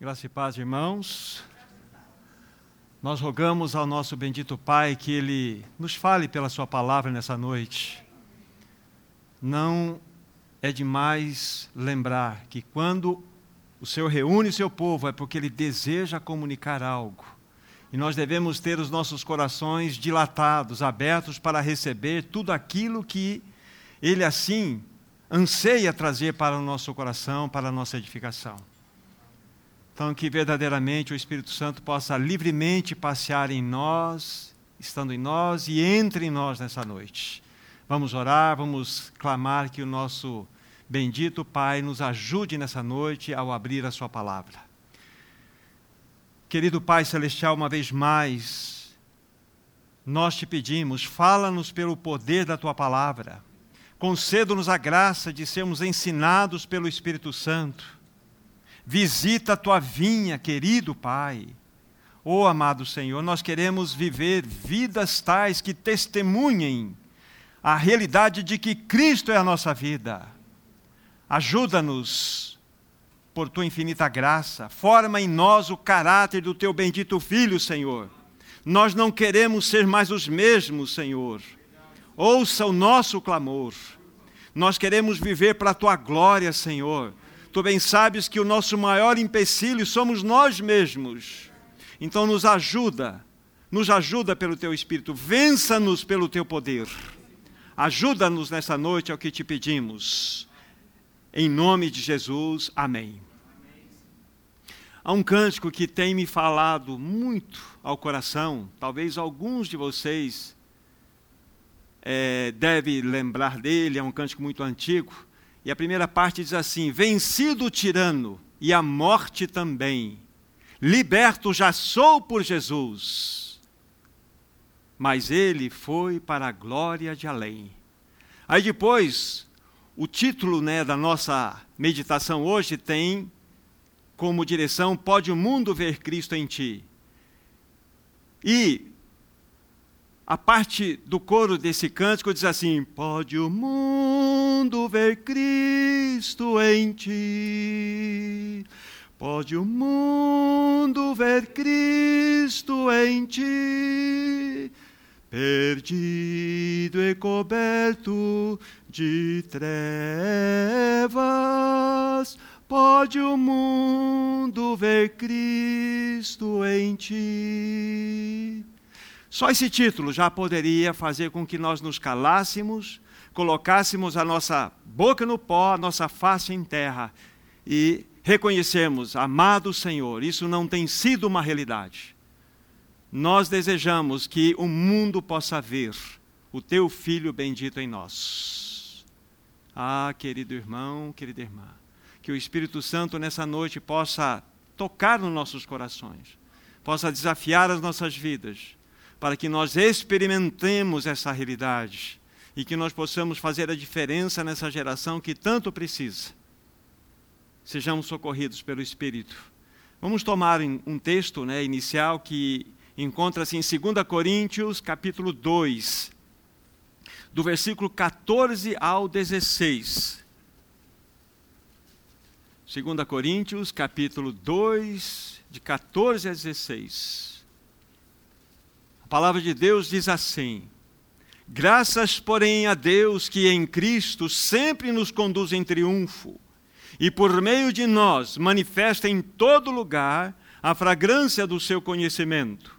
Graça e paz, irmãos. Nós rogamos ao nosso bendito Pai que Ele nos fale pela Sua palavra nessa noite. Não é demais lembrar que quando o Senhor reúne o seu povo é porque Ele deseja comunicar algo. E nós devemos ter os nossos corações dilatados, abertos para receber tudo aquilo que Ele assim anseia trazer para o nosso coração, para a nossa edificação. Então, que verdadeiramente o Espírito Santo possa livremente passear em nós, estando em nós e entre em nós nessa noite. Vamos orar, vamos clamar que o nosso bendito Pai nos ajude nessa noite ao abrir a Sua palavra. Querido Pai Celestial, uma vez mais, nós te pedimos, fala-nos pelo poder da Tua palavra, conceda-nos a graça de sermos ensinados pelo Espírito Santo Visita a tua vinha, querido Pai. Oh, amado Senhor, nós queremos viver vidas tais que testemunhem a realidade de que Cristo é a nossa vida. Ajuda-nos, por tua infinita graça, forma em nós o caráter do teu bendito Filho, Senhor. Nós não queremos ser mais os mesmos, Senhor. Ouça o nosso clamor. Nós queremos viver para a tua glória, Senhor Tu bem sabes que o nosso maior empecilho somos nós mesmos. Então nos ajuda, nos ajuda pelo teu espírito, vença-nos pelo teu poder. Ajuda-nos nessa noite, é o que te pedimos. Em nome de Jesus, amém. Há um cântico que tem me falado muito ao coração, talvez alguns de vocês é, devem lembrar dele, é um cântico muito antigo e a primeira parte diz assim: Vencido o tirano e a morte também, liberto já sou por Jesus. Mas ele foi para a glória de além. Aí depois, o título né, da nossa meditação hoje tem como direção: Pode o mundo ver Cristo em ti? E a parte do coro desse cântico diz assim: Pode o mundo ver Cristo em ti. Pode o mundo ver Cristo em ti, perdido e coberto de trevas. Pode o mundo ver Cristo em ti. Só esse título já poderia fazer com que nós nos calássemos, colocássemos a nossa boca no pó, a nossa face em terra e reconhecemos, amado Senhor, isso não tem sido uma realidade. Nós desejamos que o mundo possa ver o teu filho bendito em nós. Ah, querido irmão, querida irmã, que o Espírito Santo nessa noite possa tocar nos nossos corações, possa desafiar as nossas vidas para que nós experimentemos essa realidade e que nós possamos fazer a diferença nessa geração que tanto precisa. Sejamos socorridos pelo Espírito. Vamos tomar um texto né, inicial que encontra-se em 2 Coríntios, capítulo 2, do versículo 14 ao 16. 2 Coríntios, capítulo 2, de 14 a 16. A palavra de Deus diz assim: Graças, porém, a Deus que em Cristo sempre nos conduz em triunfo e por meio de nós manifesta em todo lugar a fragrância do seu conhecimento.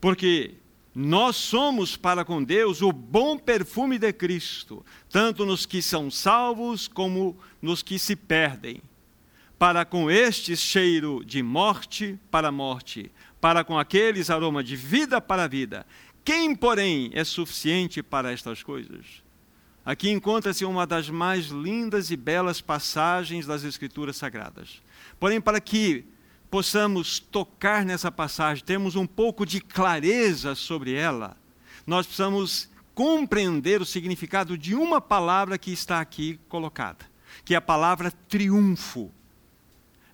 Porque nós somos para com Deus o bom perfume de Cristo, tanto nos que são salvos como nos que se perdem. Para com estes cheiro de morte para morte, para com aqueles aroma de vida para vida. Quem, porém, é suficiente para estas coisas? Aqui encontra-se uma das mais lindas e belas passagens das Escrituras Sagradas. Porém, para que possamos tocar nessa passagem, termos um pouco de clareza sobre ela, nós precisamos compreender o significado de uma palavra que está aqui colocada, que é a palavra triunfo.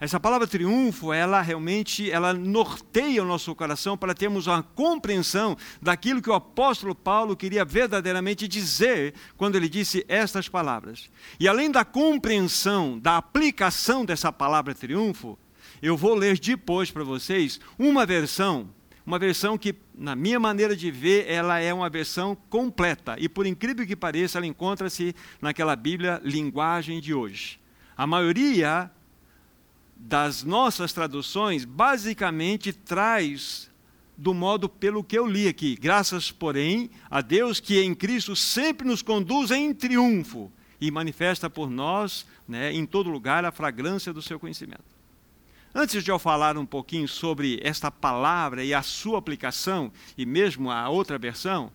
Essa palavra triunfo, ela realmente, ela norteia o nosso coração para termos uma compreensão daquilo que o apóstolo Paulo queria verdadeiramente dizer quando ele disse estas palavras. E além da compreensão, da aplicação dessa palavra triunfo, Eu vou ler depois para vocês uma versão, uma versão que, na minha maneira de ver, ela é uma versão completa. E por incrível que pareça, ela encontra-se naquela Bíblia linguagem de hoje. A maioria das nossas traduções basicamente traz do modo pelo que eu li aqui. Graças, porém, a Deus que em Cristo sempre nos conduz em triunfo e manifesta por nós, né, em todo lugar, a fragrância do seu conhecimento. Antes de eu falar um pouquinho sobre esta palavra e a sua aplicação, e mesmo a outra versão,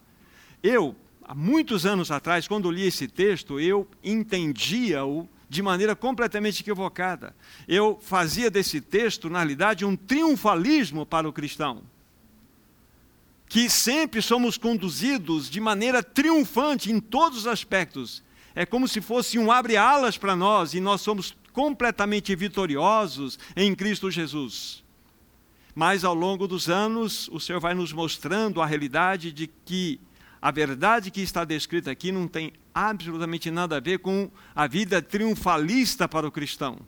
eu, há muitos anos atrás, quando li esse texto, eu entendia-o de maneira completamente equivocada. Eu fazia desse texto, na realidade, um triunfalismo para o cristão. Que sempre somos conduzidos de maneira triunfante em todos os aspectos. É como se fosse um abre-alas para nós e nós somos completamente vitoriosos em Cristo Jesus. Mas ao longo dos anos, o Senhor vai nos mostrando a realidade de que a verdade que está descrita aqui não tem absolutamente nada a ver com a vida triunfalista para o cristão.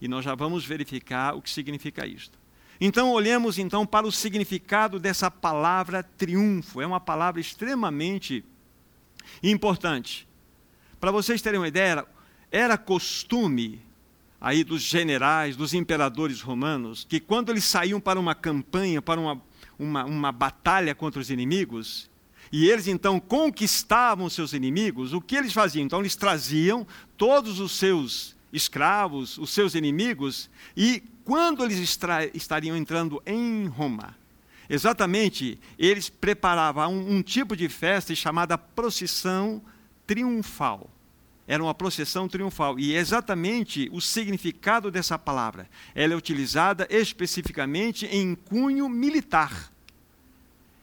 E nós já vamos verificar o que significa isto. Então, olhemos então para o significado dessa palavra triunfo. É uma palavra extremamente importante. Para vocês terem uma ideia, era costume aí dos generais, dos imperadores romanos, que quando eles saíam para uma campanha, para uma, uma, uma batalha contra os inimigos, e eles então conquistavam seus inimigos, o que eles faziam? Então eles traziam todos os seus escravos, os seus inimigos, e quando eles estariam entrando em Roma, exatamente, eles preparavam um, um tipo de festa chamada procissão triunfal. Era uma procissão triunfal. E é exatamente o significado dessa palavra. Ela é utilizada especificamente em cunho militar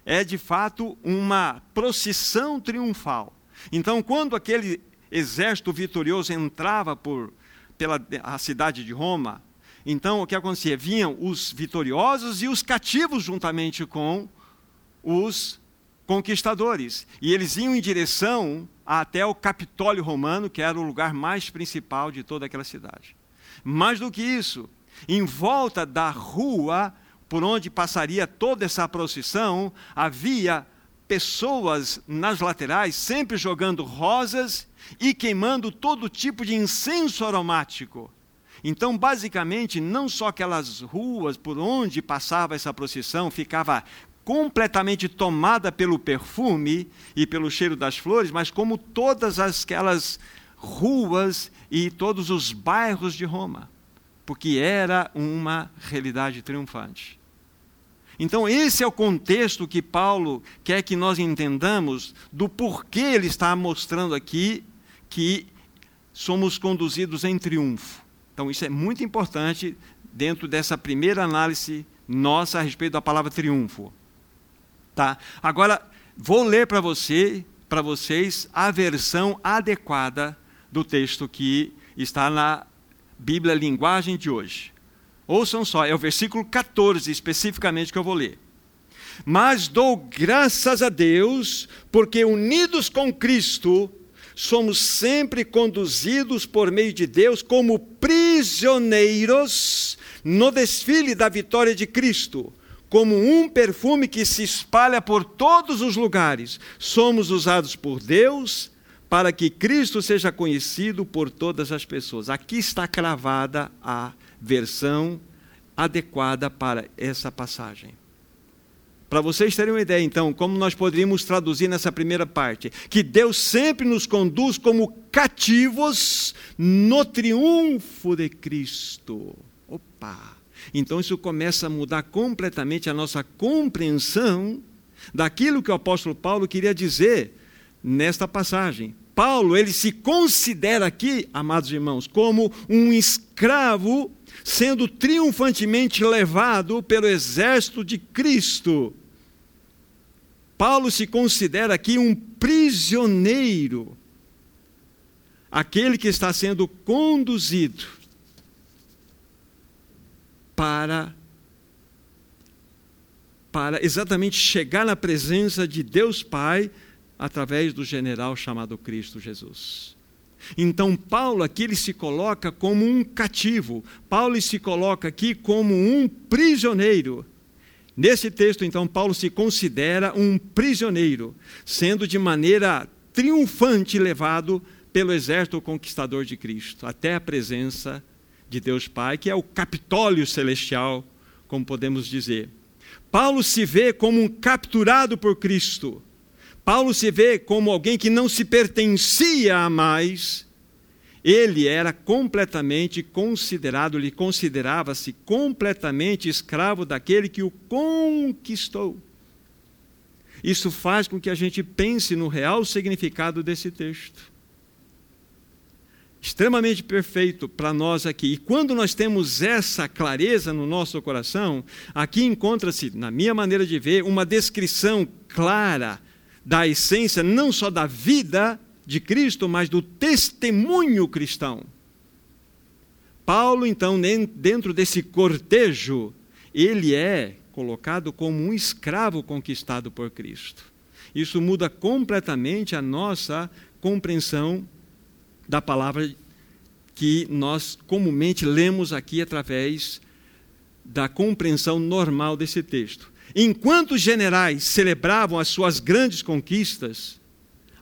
é de fato uma procissão triunfal. Então, quando aquele exército vitorioso entrava por, pela a cidade de Roma, então o que acontecia? Vinham os vitoriosos e os cativos juntamente com os conquistadores. E eles iam em direção até o Capitólio Romano, que era o lugar mais principal de toda aquela cidade. Mais do que isso, em volta da rua por onde passaria toda essa procissão, havia pessoas nas laterais sempre jogando rosas e queimando todo tipo de incenso aromático. Então, basicamente, não só aquelas ruas por onde passava essa procissão ficava completamente tomada pelo perfume e pelo cheiro das flores, mas como todas aquelas ruas e todos os bairros de Roma, porque era uma realidade triunfante. Então, esse é o contexto que Paulo quer que nós entendamos do porquê ele está mostrando aqui que somos conduzidos em triunfo. Então, isso é muito importante dentro dessa primeira análise nossa a respeito da palavra triunfo. Tá? Agora, vou ler para você, para vocês a versão adequada do texto que está na Bíblia Linguagem de hoje. Ouçam só, é o versículo 14 especificamente que eu vou ler. Mas dou graças a Deus, porque unidos com Cristo, somos sempre conduzidos por meio de Deus como prisioneiros no desfile da vitória de Cristo. Como um perfume que se espalha por todos os lugares, somos usados por Deus para que Cristo seja conhecido por todas as pessoas. Aqui está cravada a versão adequada para essa passagem. Para vocês terem uma ideia, então, como nós poderíamos traduzir nessa primeira parte, que Deus sempre nos conduz como cativos no triunfo de Cristo. Opa! Então isso começa a mudar completamente a nossa compreensão daquilo que o apóstolo Paulo queria dizer nesta passagem. Paulo, ele se considera aqui, amados irmãos, como um escravo sendo triunfantemente levado pelo exército de Cristo. Paulo se considera aqui um prisioneiro, aquele que está sendo conduzido para para exatamente chegar na presença de Deus Pai através do general chamado Cristo Jesus. Então, Paulo aqui ele se coloca como um cativo, Paulo se coloca aqui como um prisioneiro. Nesse texto, então, Paulo se considera um prisioneiro, sendo de maneira triunfante levado pelo exército conquistador de Cristo, até a presença de Deus Pai, que é o Capitólio Celestial, como podemos dizer. Paulo se vê como um capturado por Cristo. Paulo se vê como alguém que não se pertencia a mais. Ele era completamente considerado, ele considerava-se completamente escravo daquele que o conquistou. Isso faz com que a gente pense no real significado desse texto extremamente perfeito para nós aqui. E quando nós temos essa clareza no nosso coração, aqui encontra-se, na minha maneira de ver, uma descrição clara da essência não só da vida de Cristo, mas do testemunho cristão. Paulo, então, dentro desse cortejo, ele é colocado como um escravo conquistado por Cristo. Isso muda completamente a nossa compreensão da palavra que nós comumente lemos aqui através da compreensão normal desse texto. Enquanto os generais celebravam as suas grandes conquistas,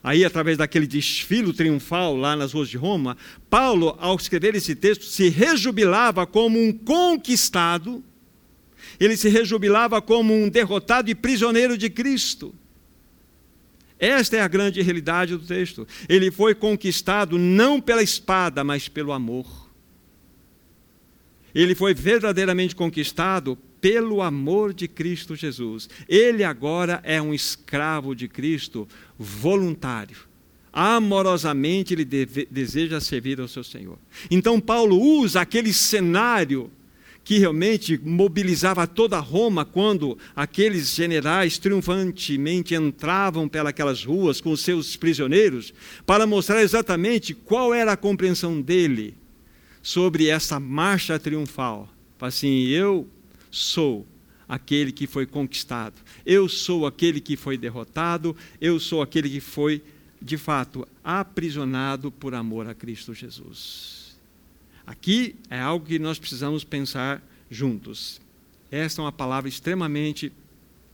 aí através daquele desfile triunfal lá nas ruas de Roma, Paulo, ao escrever esse texto, se rejubilava como um conquistado, ele se rejubilava como um derrotado e prisioneiro de Cristo. Esta é a grande realidade do texto. Ele foi conquistado não pela espada, mas pelo amor. Ele foi verdadeiramente conquistado pelo amor de Cristo Jesus. Ele agora é um escravo de Cristo voluntário. Amorosamente ele deve, deseja servir ao seu Senhor. Então, Paulo usa aquele cenário que realmente mobilizava toda Roma quando aqueles generais triunfantemente entravam pelas ruas com seus prisioneiros, para mostrar exatamente qual era a compreensão dele sobre essa marcha triunfal. Assim, eu sou aquele que foi conquistado, eu sou aquele que foi derrotado, eu sou aquele que foi, de fato, aprisionado por amor a Cristo Jesus. Aqui é algo que nós precisamos pensar juntos. Esta é uma palavra extremamente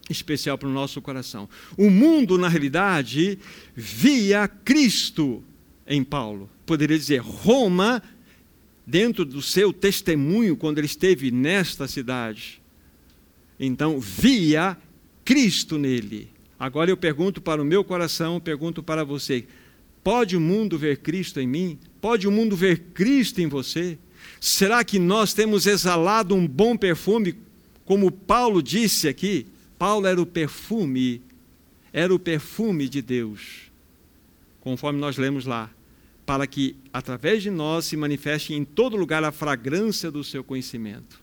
especial para o nosso coração. O mundo, na realidade, via Cristo em Paulo. Poderia dizer, Roma, dentro do seu testemunho, quando ele esteve nesta cidade, então via Cristo nele. Agora eu pergunto para o meu coração, pergunto para você: pode o mundo ver Cristo em mim? Pode o mundo ver Cristo em você? Será que nós temos exalado um bom perfume, como Paulo disse aqui? Paulo era o perfume, era o perfume de Deus, conforme nós lemos lá, para que através de nós se manifeste em todo lugar a fragrância do seu conhecimento.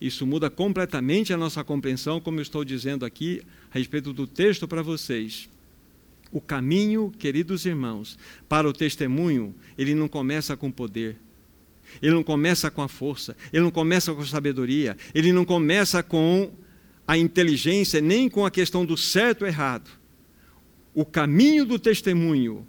Isso muda completamente a nossa compreensão, como eu estou dizendo aqui, a respeito do texto para vocês. O caminho, queridos irmãos, para o testemunho, ele não começa com poder. Ele não começa com a força, ele não começa com a sabedoria, ele não começa com a inteligência, nem com a questão do certo ou errado. O caminho do testemunho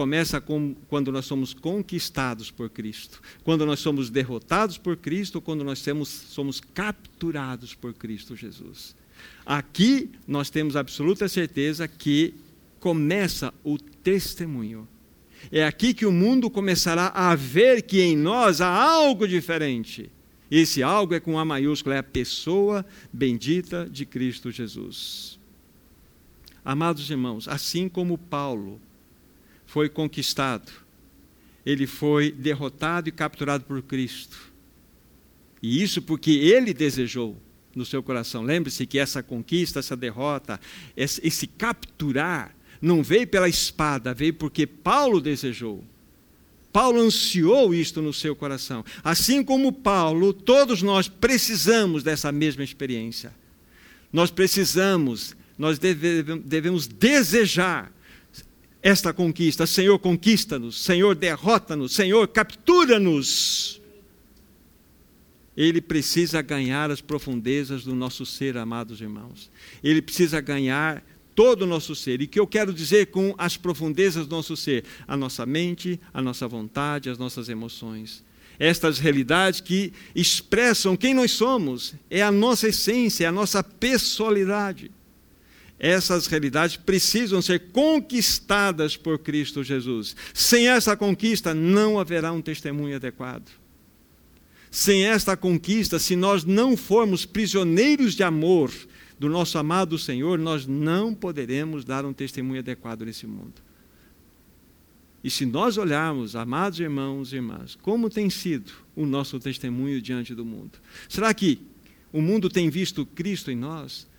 começa com, quando nós somos conquistados por Cristo, quando nós somos derrotados por Cristo, quando nós temos, somos capturados por Cristo Jesus. Aqui nós temos absoluta certeza que começa o testemunho. É aqui que o mundo começará a ver que em nós há algo diferente. Esse algo é com A maiúscula, é a pessoa bendita de Cristo Jesus. Amados irmãos, assim como Paulo foi conquistado, ele foi derrotado e capturado por Cristo. E isso porque ele desejou no seu coração. Lembre-se que essa conquista, essa derrota, esse, capturar, não veio pela espada, veio porque Paulo desejou. Paulo ansiou isto no seu coração. Assim como Paulo, todos nós precisamos dessa mesma experiência. Nós precisamos, nós devemos desejar esta conquista. Senhor, conquista-nos. Senhor, derrota-nos. Senhor, captura-nos. Ele precisa ganhar as profundezas do nosso ser, amados irmãos. Ele precisa ganhar todo o nosso ser. E que eu quero dizer com as profundezas do nosso ser? A nossa mente, a nossa vontade, as nossas emoções. Estas realidades que expressam quem nós somos, é a nossa essência, é a nossa pessoalidade. Essas realidades precisam ser conquistadas por Cristo Jesus. Sem essa conquista, não haverá um testemunho adequado. Sem esta conquista, se nós não formos prisioneiros de amor do nosso amado Senhor, nós não poderemos dar um testemunho adequado nesse mundo. E se nós olharmos, amados irmãos e irmãs, como tem sido o nosso testemunho diante do mundo? Será que o mundo tem visto Cristo em nós?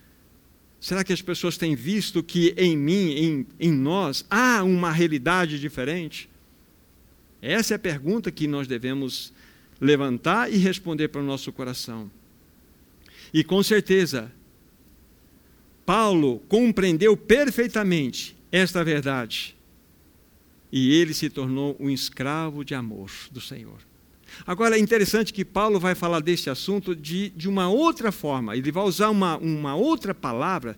Será que as pessoas têm visto que em mim, em, em nós, há uma realidade diferente? Essa é a pergunta que nós devemos levantar e responder para o nosso coração. E com certeza, Paulo compreendeu perfeitamente esta verdade. E ele se tornou um escravo de amor do Senhor. Agora é interessante que Paulo vai falar deste assunto de, de uma outra forma. Ele vai usar uma, uma outra palavra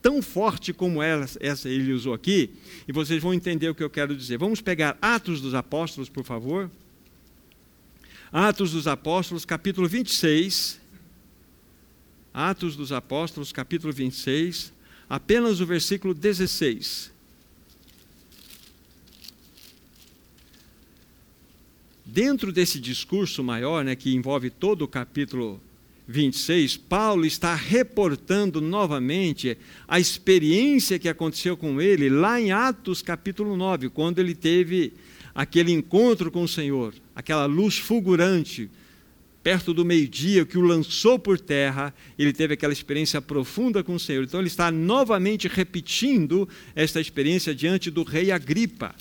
tão forte como ela, essa ele usou aqui, e vocês vão entender o que eu quero dizer. Vamos pegar Atos dos Apóstolos, por favor. Atos dos Apóstolos, capítulo 26. Atos dos Apóstolos, capítulo 26, apenas o versículo 16. Dentro desse discurso maior, né, que envolve todo o capítulo 26, Paulo está reportando novamente a experiência que aconteceu com ele lá em Atos capítulo 9, quando ele teve aquele encontro com o Senhor, aquela luz fulgurante, perto do meio-dia, que o lançou por terra, ele teve aquela experiência profunda com o Senhor. Então, ele está novamente repetindo esta experiência diante do rei Agripa.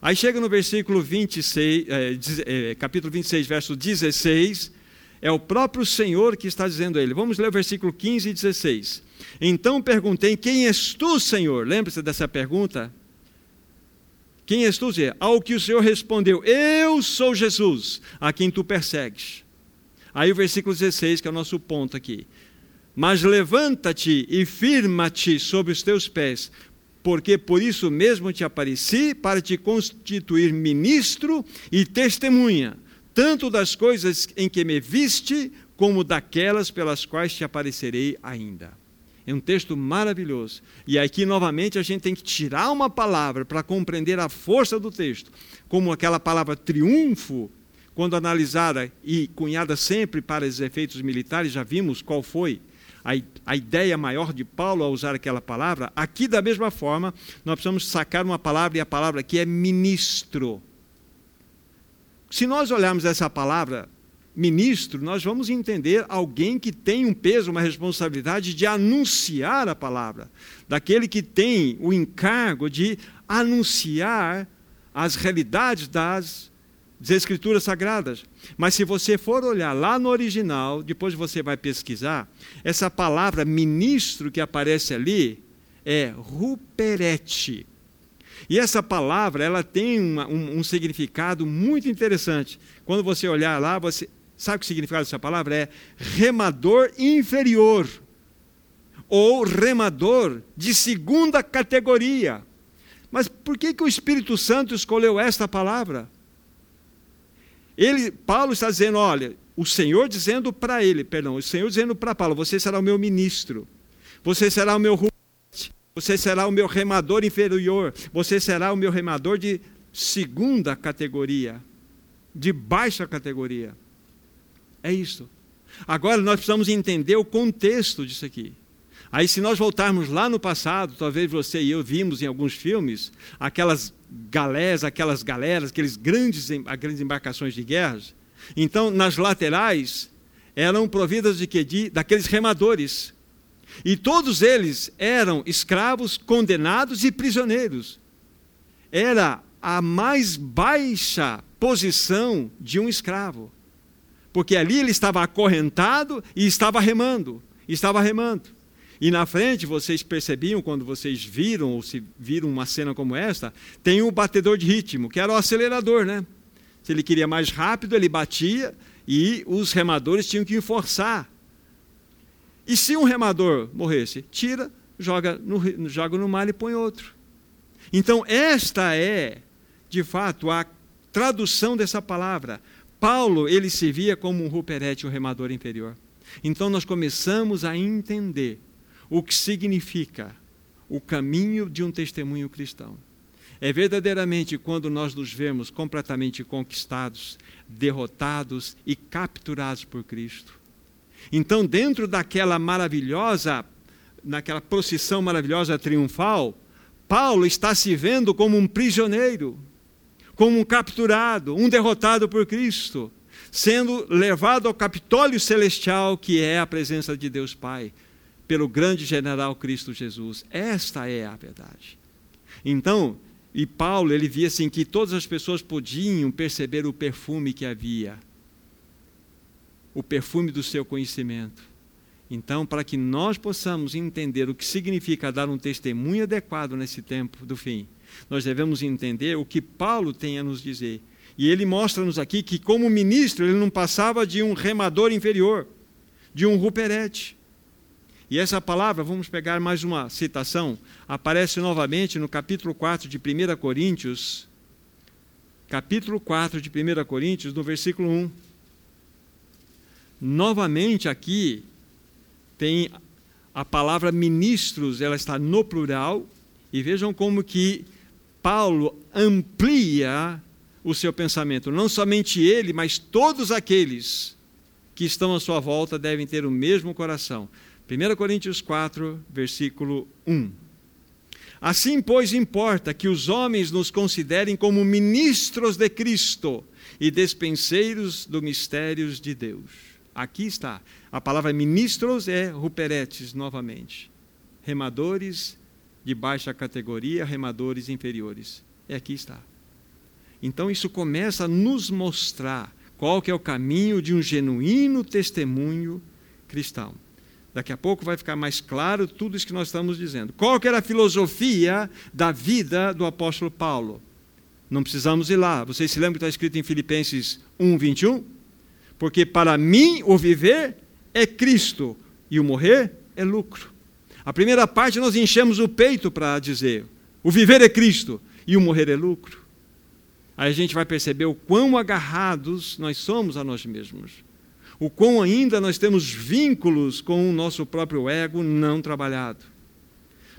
Aí chega no versículo 26, é, é, capítulo 26, verso 16, é o próprio Senhor que está dizendo a ele. Vamos ler o versículo 15 e 16. Então perguntei: Quem és tu, Senhor? Lembra-se dessa pergunta? Quem és tu? Ao que o Senhor respondeu: Eu sou Jesus, a quem tu persegues. Aí o versículo 16, que é o nosso ponto aqui. Mas levanta-te e firma-te sobre os teus pés, porque por isso mesmo te apareci, para te constituir ministro e testemunha, tanto das coisas em que me viste, como daquelas pelas quais te aparecerei ainda. É um texto maravilhoso. E aqui, novamente, a gente tem que tirar uma palavra para compreender a força do texto, como aquela palavra triunfo, quando analisada e cunhada sempre para os efeitos militares, já vimos qual foi a, a ideia maior de Paulo ao usar aquela palavra. Aqui, da mesma forma, nós precisamos sacar uma palavra, e a palavra aqui é ministro. Se nós olharmos essa palavra ministro, nós vamos entender alguém que tem um peso, uma responsabilidade de anunciar a palavra, daquele que tem o encargo de anunciar as realidades das, das Escrituras Sagradas. Mas se você for olhar lá no original, depois você vai pesquisar, essa palavra ministro que aparece ali é ruperete. E essa palavra ela tem uma, um, um significado muito interessante. Quando você olhar lá, você, Sabe o significado dessa palavra? É remador inferior ou remador de segunda categoria. Mas por que, que o Espírito Santo escolheu esta palavra? Ele, Paulo está dizendo, olha, o Senhor dizendo para ele, perdão, o Senhor dizendo para Paulo, você será o meu ministro, você será o meu você será o meu remador inferior, você será o meu remador de segunda categoria, de baixa categoria. É isso. Agora nós precisamos entender o contexto disso aqui. Aí, se nós voltarmos lá no passado, talvez você e eu vimos em alguns filmes aquelas galés, aquelas galeras, aqueles grandes, grandes embarcações de guerras. Então, nas laterais eram providas de que de, daqueles remadores. E todos eles eram escravos, condenados e prisioneiros. Era a mais baixa posição de um escravo porque ali ele estava acorrentado e estava remando, estava remando. E na frente, vocês percebiam, quando vocês viram, ou se viram uma cena como esta, tem um batedor de ritmo, que era o acelerador, né? Se ele queria mais rápido, ele batia e os remadores tinham que forçar. E se um remador morresse, tira, joga no, joga no mar e põe outro. Então, esta é, de fato, a tradução dessa palavra. Paulo, ele se via como um ruperete, um remador inferior. Então, nós começamos a entender o que significa o caminho de um testemunho cristão. É verdadeiramente quando nós nos vemos completamente conquistados, derrotados e capturados por Cristo. Então, dentro daquela maravilhosa, naquela procissão maravilhosa triunfal, Paulo está se vendo como um prisioneiro, como um capturado, um derrotado por Cristo, sendo levado ao Capitólio Celestial, que é a presença de Deus Pai, pelo grande general Cristo Jesus. Esta é a verdade. Então, e Paulo, ele via assim que todas as pessoas podiam perceber o perfume que havia, o perfume do seu conhecimento. Então, para que nós possamos entender o que significa dar um testemunho adequado nesse tempo do fim, nós devemos entender o que Paulo tem a nos dizer. E ele mostra-nos aqui que, como ministro, ele não passava de um remador inferior, de um ruperete. E essa palavra, vamos pegar mais uma citação, aparece novamente no capítulo 4 de 1 Coríntios, capítulo 4 de 1 Coríntios, no versículo 1. Novamente aqui tem a palavra ministros, ela está no plural, e vejam como que Paulo amplia o seu pensamento. Não somente ele, mas todos aqueles que estão à sua volta devem ter o mesmo coração. 1 Coríntios 4, versículo 1. Assim, pois, importa que os homens nos considerem como ministros de Cristo e despenseiros dos mistérios de Deus. Aqui está. A palavra ministros é ruperetes, novamente. Remadores de baixa categoria, remadores inferiores. E aqui está. Então, isso começa a nos mostrar qual que é o caminho de um genuíno testemunho cristão. Daqui a pouco vai ficar mais claro tudo isso que nós estamos dizendo. Qual que era a filosofia da vida do apóstolo Paulo? Não precisamos ir lá. Vocês se lembram que está escrito em Filipenses 1, 21? Porque para mim o viver é Cristo e o morrer é lucro. A primeira parte nós enchemos o peito para dizer: o viver é Cristo e o morrer é lucro. Aí a gente vai perceber o quão agarrados nós somos a nós mesmos o quão ainda nós temos vínculos com o nosso próprio ego não trabalhado.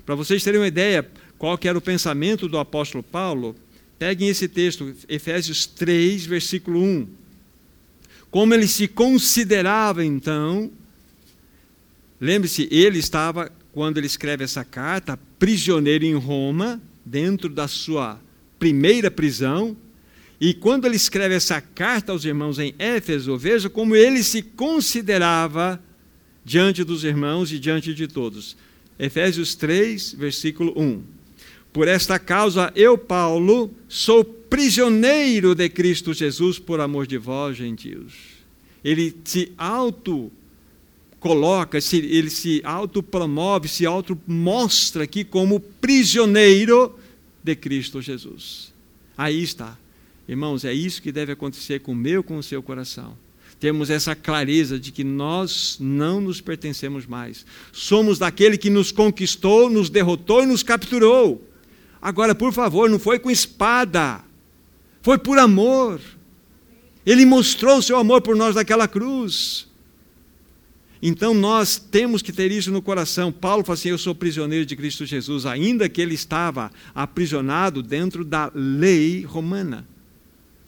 Para vocês terem uma ideia qual que era o pensamento do apóstolo Paulo, peguem esse texto, Efésios 3, versículo 1. Como ele se considerava então, lembre-se, ele estava, quando ele escreve essa carta, prisioneiro em Roma, dentro da sua primeira prisão, e quando ele escreve essa carta aos irmãos em Éfeso, veja como ele se considerava diante dos irmãos e diante de todos. Efésios 3, versículo 1. Por esta causa, eu, Paulo, sou prisioneiro de Cristo Jesus por amor de vós, gentios. Ele se auto coloca, ele se autopromove, se auto-mostra aqui como prisioneiro de Cristo Jesus. Aí está. Irmãos, é isso que deve acontecer com o meu, com o seu coração. Temos essa clareza de que nós não nos pertencemos mais. Somos daquele que nos conquistou, nos derrotou e nos capturou. Agora, por favor, não foi com espada, foi por amor. Ele mostrou o seu amor por nós naquela cruz. Então nós temos que ter isso no coração. Paulo fala assim: Eu sou prisioneiro de Cristo Jesus, ainda que ele estava aprisionado dentro da lei romana.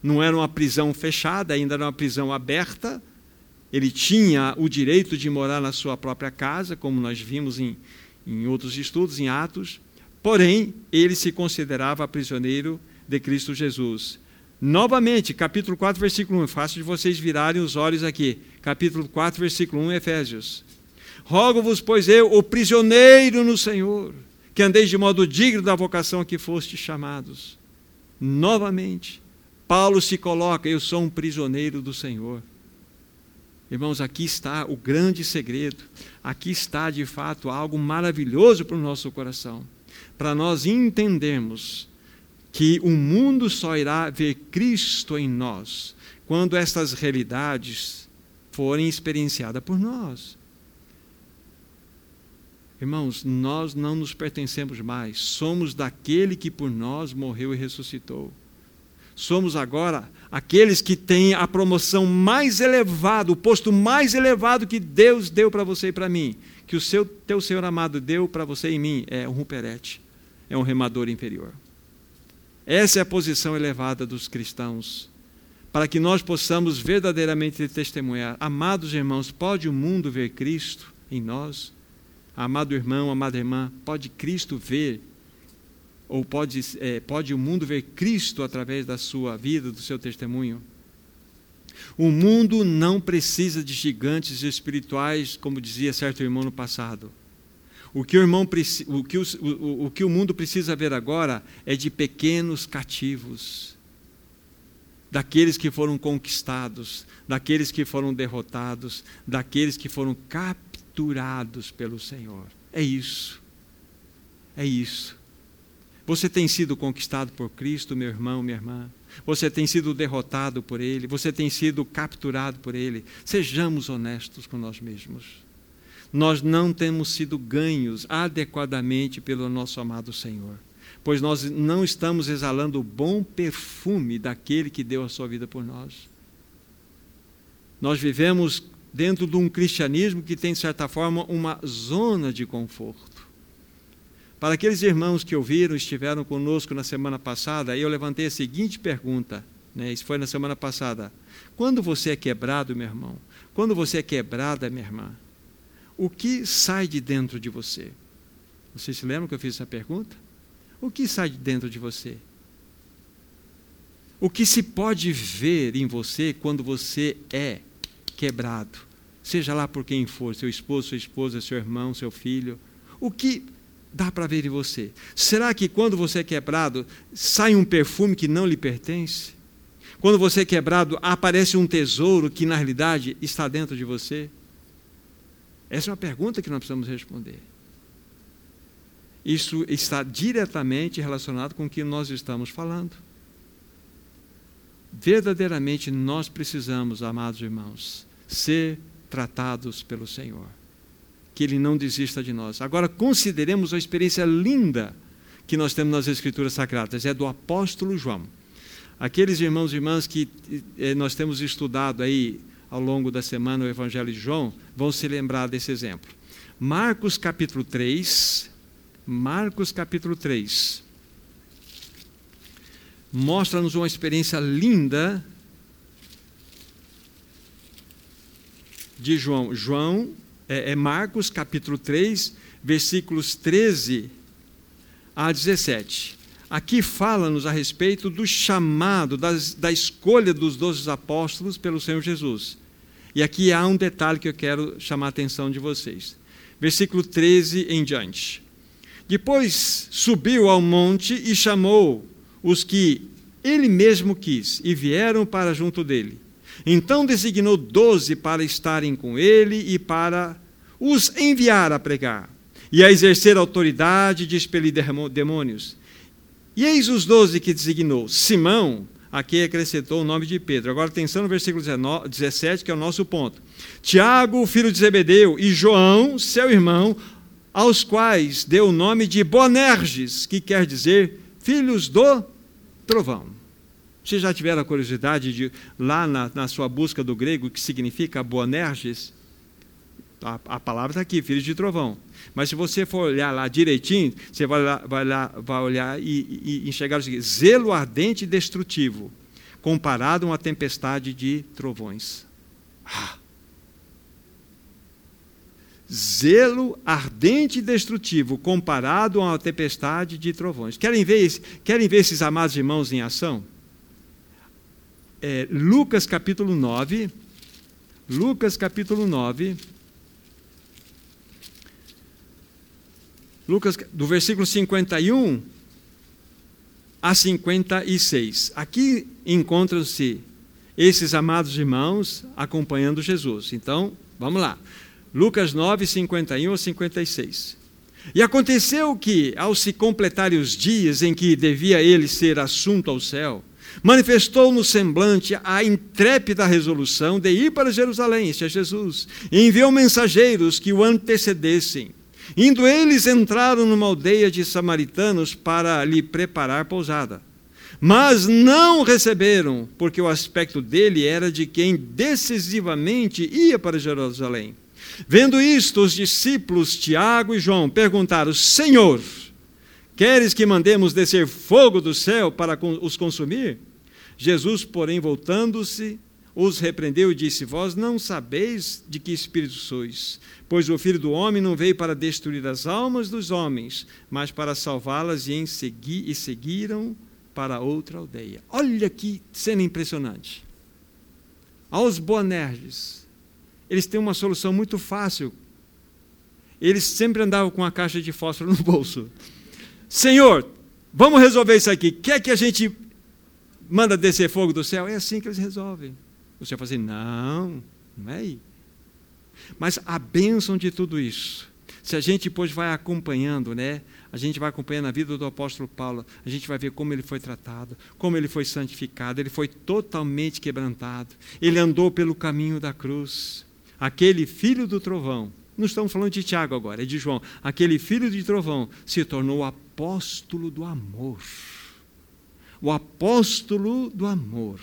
Não era uma prisão fechada, ainda era uma prisão aberta. Ele tinha o direito de morar na sua própria casa, como nós vimos em, em outros estudos, em Atos. Porém, ele se considerava prisioneiro de Cristo Jesus. Novamente, capítulo 4, versículo 1. Fácil de vocês virarem os olhos aqui. Capítulo 4, versículo 1, Efésios. Rogo-vos, pois eu, o prisioneiro no Senhor, que andeis de modo digno da vocação a que fostes chamados. Novamente, Paulo se coloca: Eu sou um prisioneiro do Senhor. Irmãos, aqui está o grande segredo. Aqui está, de fato, algo maravilhoso para o nosso coração. Para nós entendermos que o mundo só irá ver Cristo em nós quando estas realidades forem experienciadas por nós. Irmãos, nós não nos pertencemos mais, somos daquele que por nós morreu e ressuscitou. Somos agora aqueles que têm a promoção mais elevada, o posto mais elevado que Deus deu para você e para mim, que o seu teu Senhor amado deu para você e mim, é um ruperete, é um remador inferior. Essa é a posição elevada dos cristãos, para que nós possamos verdadeiramente testemunhar. Amados irmãos, pode o mundo ver Cristo em nós? Amado irmão, amada irmã, pode Cristo ver ou pode, é, pode o mundo ver Cristo através da sua vida, do seu testemunho? O mundo não precisa de gigantes espirituais, como dizia certo irmão no passado. O que o, irmão, o, que o, o, o que o mundo precisa ver agora é de pequenos cativos, daqueles que foram conquistados, daqueles que foram derrotados, daqueles que foram capturados pelo Senhor. É isso. É isso. Você tem sido conquistado por Cristo, meu irmão, minha irmã. Você tem sido derrotado por Ele. Você tem sido capturado por Ele. Sejamos honestos com nós mesmos. Nós não temos sido ganhos adequadamente pelo nosso amado Senhor, pois nós não estamos exalando o bom perfume daquele que deu a sua vida por nós. Nós vivemos dentro de um cristianismo que tem, de certa forma, uma zona de conforto. Para aqueles irmãos que ouviram, estiveram conosco na semana passada, eu levantei a seguinte pergunta, né? isso foi na semana passada. Quando você é quebrado, meu irmão, quando você é quebrada, minha irmã, o que sai de dentro de você? Você se lembra que eu fiz essa pergunta? O que sai de dentro de você? O que se pode ver em você quando você é quebrado? Seja lá por quem for, seu esposo, sua esposa, seu irmão, seu filho. O que dá para ver em você. Será que quando você é quebrado, sai um perfume que não lhe pertence? Quando você é quebrado, aparece um tesouro que na realidade está dentro de você? Essa é uma pergunta que nós precisamos responder. Isso está diretamente relacionado com o que nós estamos falando. Verdadeiramente nós precisamos, amados irmãos, ser tratados pelo Senhor que Ele não desista de nós. Agora, consideremos a experiência linda que nós temos nas Escrituras Sagradas, é do apóstolo João. Aqueles irmãos e irmãs que eh, nós temos estudado aí ao longo da semana o Evangelho de João, vão se lembrar desse exemplo. Marcos capítulo 3, Marcos capítulo 3, mostra-nos uma experiência linda de João. João é, é Marcos capítulo 3, versículos 13 a 17. Aqui fala-nos a respeito do chamado, das, da escolha dos doze apóstolos pelo Senhor Jesus. E aqui há um detalhe que eu quero chamar a atenção de vocês. Versículo 13 em diante. Depois subiu ao monte e chamou os que ele mesmo quis, e vieram para junto dele. Então designou doze para estarem com ele e para os enviar a pregar e a exercer autoridade de expelir demônios. E eis os doze que designou: Simão, aqui acrescentou o nome de Pedro. Agora atenção no versículo 17, que é o nosso ponto. Tiago, filho de Zebedeu, e João, seu irmão, aos quais deu o nome de Bonerges, que quer dizer filhos do trovão. Vocês já tiveram a curiosidade de, lá na, na sua busca do grego, que significa Bonerges? A, a palavra está aqui, filhos de trovão. Mas se você for olhar lá direitinho, você vai, lá, vai, lá, vai olhar e, e enxergar o seguinte: zelo ardente e destrutivo, comparado a uma tempestade de trovões. Ah. Zelo ardente e destrutivo, comparado a uma tempestade de trovões. Querem ver, querem ver esses amados irmãos em ação? É, Lucas capítulo 9. Lucas capítulo 9 Lucas, do versículo 51 a 56. Aqui encontram-se esses amados irmãos acompanhando Jesus. Então, vamos lá. Lucas 9, 51 a 56. E aconteceu que, ao se completarem os dias em que devia ele ser assunto ao céu, manifestou no semblante a intrépida resolução de ir para Jerusalém, este é Jesus, e enviou mensageiros que o antecedessem Indo eles, entraram numa aldeia de samaritanos para lhe preparar pousada. Mas não receberam, porque o aspecto dele era de quem decisivamente ia para Jerusalém. Vendo isto, os discípulos Tiago e João perguntaram: Senhor, queres que mandemos descer fogo do céu para os consumir? Jesus, porém, voltando-se, os repreendeu e disse: Vós não sabeis de que espírito sois, pois o Filho do Homem não veio para destruir as almas dos homens, mas para salvá-las, e, segui e seguiram para outra aldeia. Olha que cena impressionante. Aos Boanerges, eles têm uma solução muito fácil. Eles sempre andavam com a caixa de fósforo no bolso. Senhor, vamos resolver isso aqui. Quer que a gente manda descer fogo do céu? É assim que eles resolvem. Senhor fala assim: não, não é aí. Mas a bênção de tudo isso, se a gente depois vai acompanhando, né? a gente vai acompanhando a vida do apóstolo Paulo, a gente vai ver como ele foi tratado, como ele foi santificado, ele foi totalmente quebrantado, ele andou pelo caminho da cruz. Aquele filho do trovão, não estamos falando de Tiago agora, é de João, aquele filho de trovão se tornou o apóstolo do amor. O apóstolo do amor.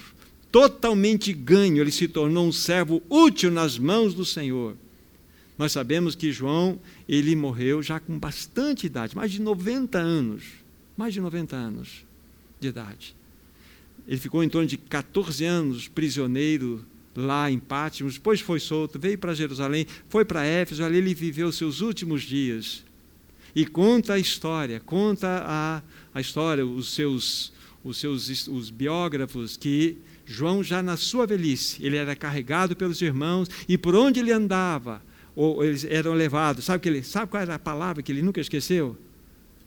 Totalmente ganho, ele se tornou um servo útil nas mãos do Senhor. Nós sabemos que João, ele morreu já com bastante idade, mais de 90 anos, mais de 90 anos de idade. Ele ficou em torno de 14 anos prisioneiro lá em Pátimos, depois foi solto, veio para Jerusalém, foi para Éfeso, ali ele viveu seus últimos dias. E conta a história, conta a, a história, os seus, os seus os biógrafos, que João, já na sua velhice, ele era carregado pelos irmãos, e por onde ele andava, ou eles eram levados. Sabe, que ele, sabe qual era a palavra que ele nunca esqueceu?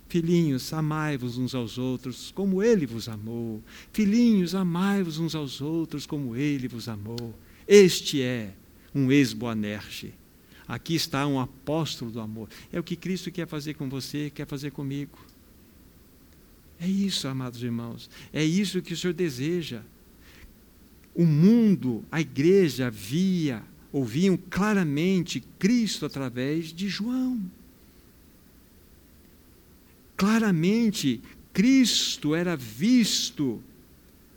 Filhinhos, amai-vos uns aos outros, como ele vos amou. Filhinhos, amai-vos uns aos outros, como ele vos amou. Este é um ex-boanerge. Aqui está um apóstolo do amor. É o que Cristo quer fazer com você, quer fazer comigo. É isso, amados irmãos. É isso que o Senhor deseja. O mundo, a igreja via ouviam claramente Cristo através de João. Claramente, Cristo era visto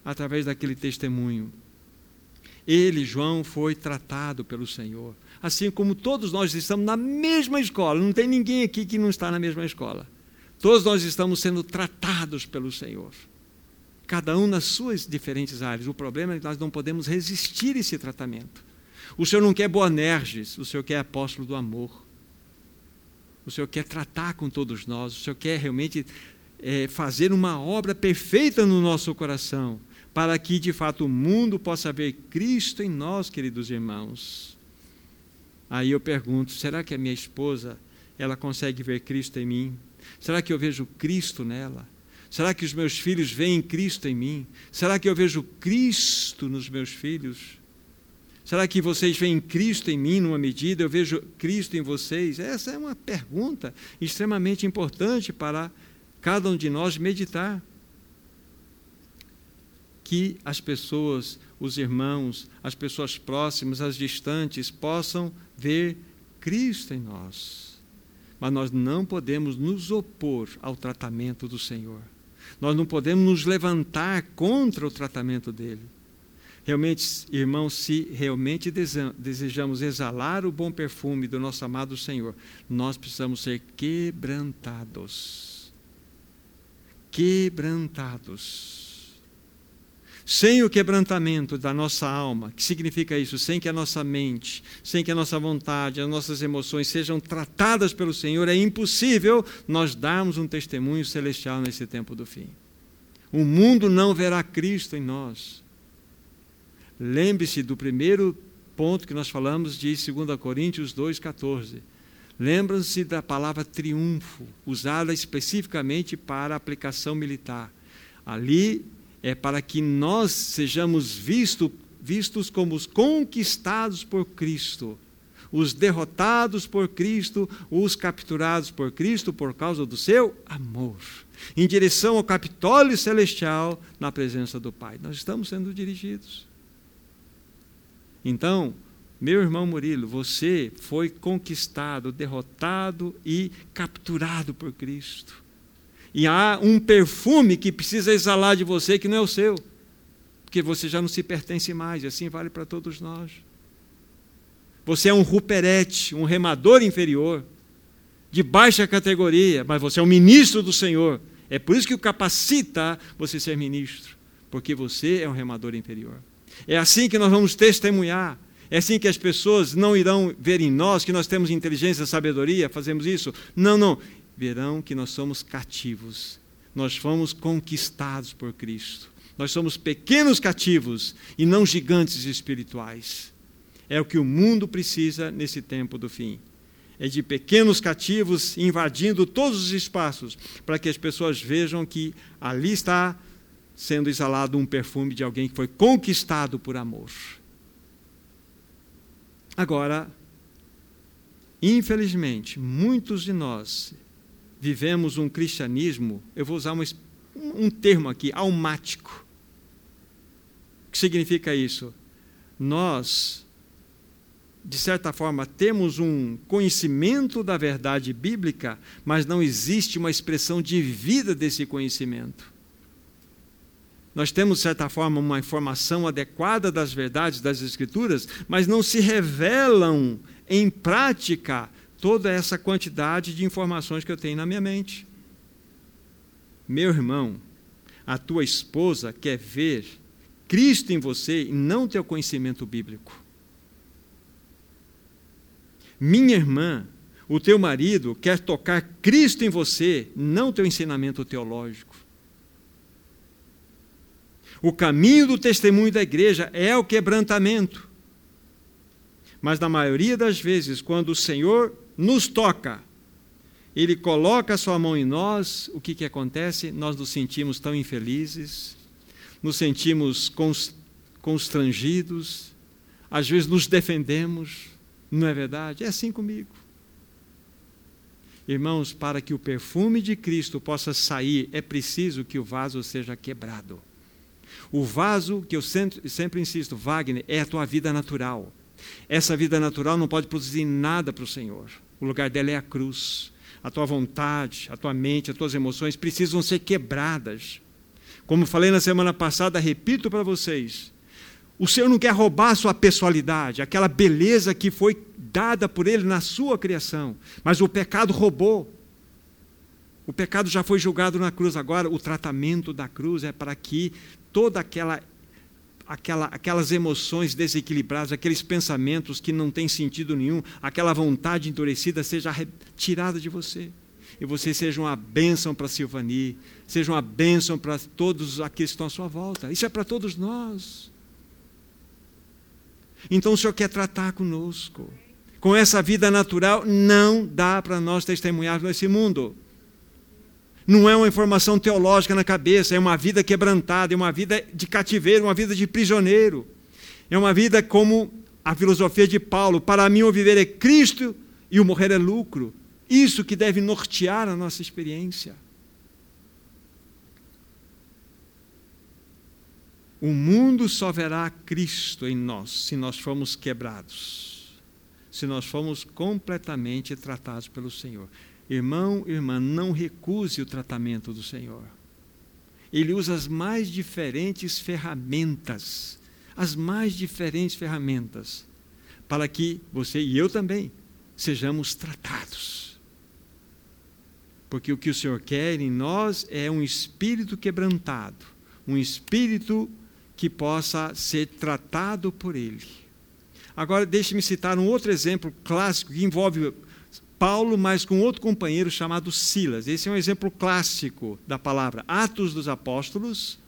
através daquele testemunho. Ele, João, foi tratado pelo Senhor. Assim como todos nós estamos na mesma escola, não tem ninguém aqui que não está na mesma escola. Todos nós estamos sendo tratados pelo Senhor. Cada um nas suas diferentes áreas. O problema é que nós não podemos resistir a esse tratamento. O Senhor não quer Boanerges, o Senhor quer apóstolo do amor. O Senhor quer tratar com todos nós, o Senhor quer realmente é, fazer uma obra perfeita no nosso coração, para que de fato o mundo possa ver Cristo em nós, queridos irmãos. Aí eu pergunto: será que a minha esposa ela consegue ver Cristo em mim? Será que eu vejo Cristo nela? Será que os meus filhos veem Cristo em mim? Será que eu vejo Cristo nos meus filhos? Será que vocês veem Cristo em mim numa medida? Eu vejo Cristo em vocês? Essa é uma pergunta extremamente importante para cada um de nós meditar. Que as pessoas, os irmãos, as pessoas próximas, as distantes, possam ver Cristo em nós. Mas nós não podemos nos opor ao tratamento do Senhor. Nós não podemos nos levantar contra o tratamento dele. Realmente, irmãos, se realmente desejamos exalar o bom perfume do nosso amado Senhor, nós precisamos ser quebrantados. Quebrantados. Sem o quebrantamento da nossa alma, que significa isso? Sem que a nossa mente, sem que a nossa vontade, as nossas emoções sejam tratadas pelo Senhor, é impossível nós darmos um testemunho celestial nesse tempo do fim. O mundo não verá Cristo em nós. Lembre-se do primeiro ponto que nós falamos de 2 Coríntios 2,14. Lembram-se da palavra triunfo, usada especificamente para aplicação militar. Ali é para que nós sejamos visto, vistos como os conquistados por Cristo, os derrotados por Cristo, os capturados por Cristo por causa do seu amor, em direção ao Capitólio Celestial na presença do Pai. Nós estamos sendo dirigidos. Então, Meu irmão Murilo, você foi conquistado, derrotado e capturado por Cristo. E há um perfume que precisa exalar de você que não é o seu, porque você já não se pertence mais, e assim vale para todos nós. Você é um ruperete, um remador inferior, de baixa categoria, mas você é um ministro do Senhor. É por isso que o capacita você ser ministro, porque você é um remador inferior. É assim que nós vamos testemunhar. É assim que as pessoas não irão ver em nós que nós temos inteligência sabedoria, fazemos isso. Não, não. Verão que nós somos cativos. Nós fomos conquistados por Cristo. Nós somos pequenos cativos e não gigantes espirituais. É o que o mundo precisa nesse tempo do fim. É de pequenos cativos invadindo todos os espaços, para que as pessoas vejam que ali está sendo exalado um perfume de alguém que foi conquistado por amor. Agora, infelizmente, muitos de nós vivemos um cristianismo, eu vou usar um, um termo aqui, almático. O que significa isso? Nós, de certa forma, temos um conhecimento da verdade bíblica, mas não existe uma expressão de vida desse conhecimento. Nós temos, de certa forma, uma informação adequada das verdades das Escrituras, mas não se revelam em prática toda essa quantidade de informações que eu tenho na minha mente. Meu irmão, a tua esposa quer ver Cristo em você e não teu conhecimento bíblico. Minha irmã, o teu marido quer tocar Cristo em você, não teu ensinamento teológico. O caminho do testemunho da igreja é o quebrantamento. Mas na maioria das vezes, quando o Senhor nos toca, Ele coloca a sua mão em nós, o que, que acontece? Nós nos sentimos tão infelizes, nos sentimos constrangidos, às vezes nos defendemos, não é verdade? É assim comigo. Irmãos, para que o perfume de Cristo possa sair, é preciso que o vaso seja quebrado. O vaso, que eu sempre, sempre insisto, Wagner, é a tua vida natural. Essa vida natural não pode produzir nada para o Senhor. O lugar dela é a cruz. A tua vontade, a tua mente, as tuas emoções precisam ser quebradas. Como falei na semana passada, repito para vocês: o Senhor não quer roubar a sua pessoalidade, aquela beleza que foi dada por Ele na sua criação, mas o pecado roubou. O pecado já foi julgado na cruz, agora o tratamento da cruz é para que toda aquela, aquela, aquelas emoções desequilibradas, aqueles pensamentos que não têm sentido nenhum, aquela vontade endurecida seja retirada de você. E você seja uma bênção para a Silvani, seja uma bênção para todos aqueles que estão à sua volta. Isso é para todos nós. Então o Senhor quer tratar conosco. Com essa vida natural, não dá para nós testemunhar nesse mundo. Não é uma informação teológica na cabeça, é uma vida quebrantada, é uma vida de cativeiro, uma vida de prisioneiro. É uma vida como a filosofia de Paulo: para mim o viver é Cristo e o morrer é lucro. Isso que deve nortear a nossa experiência. O mundo só verá Cristo em nós se nós formos quebrados, se nós formos completamente tratados pelo Senhor. Irmão, irmã, não recuse o tratamento do Senhor. Ele usa as mais diferentes ferramentas, as mais diferentes ferramentas, para que você e eu também sejamos tratados. Porque o que o Senhor quer em nós é um espírito quebrantado, um espírito que possa ser tratado por Ele. Agora, deixe-me citar um outro exemplo clássico que envolve Paulo, mas com outro companheiro chamado Silas. Esse é um exemplo clássico da palavra. Atos dos Apóstolos,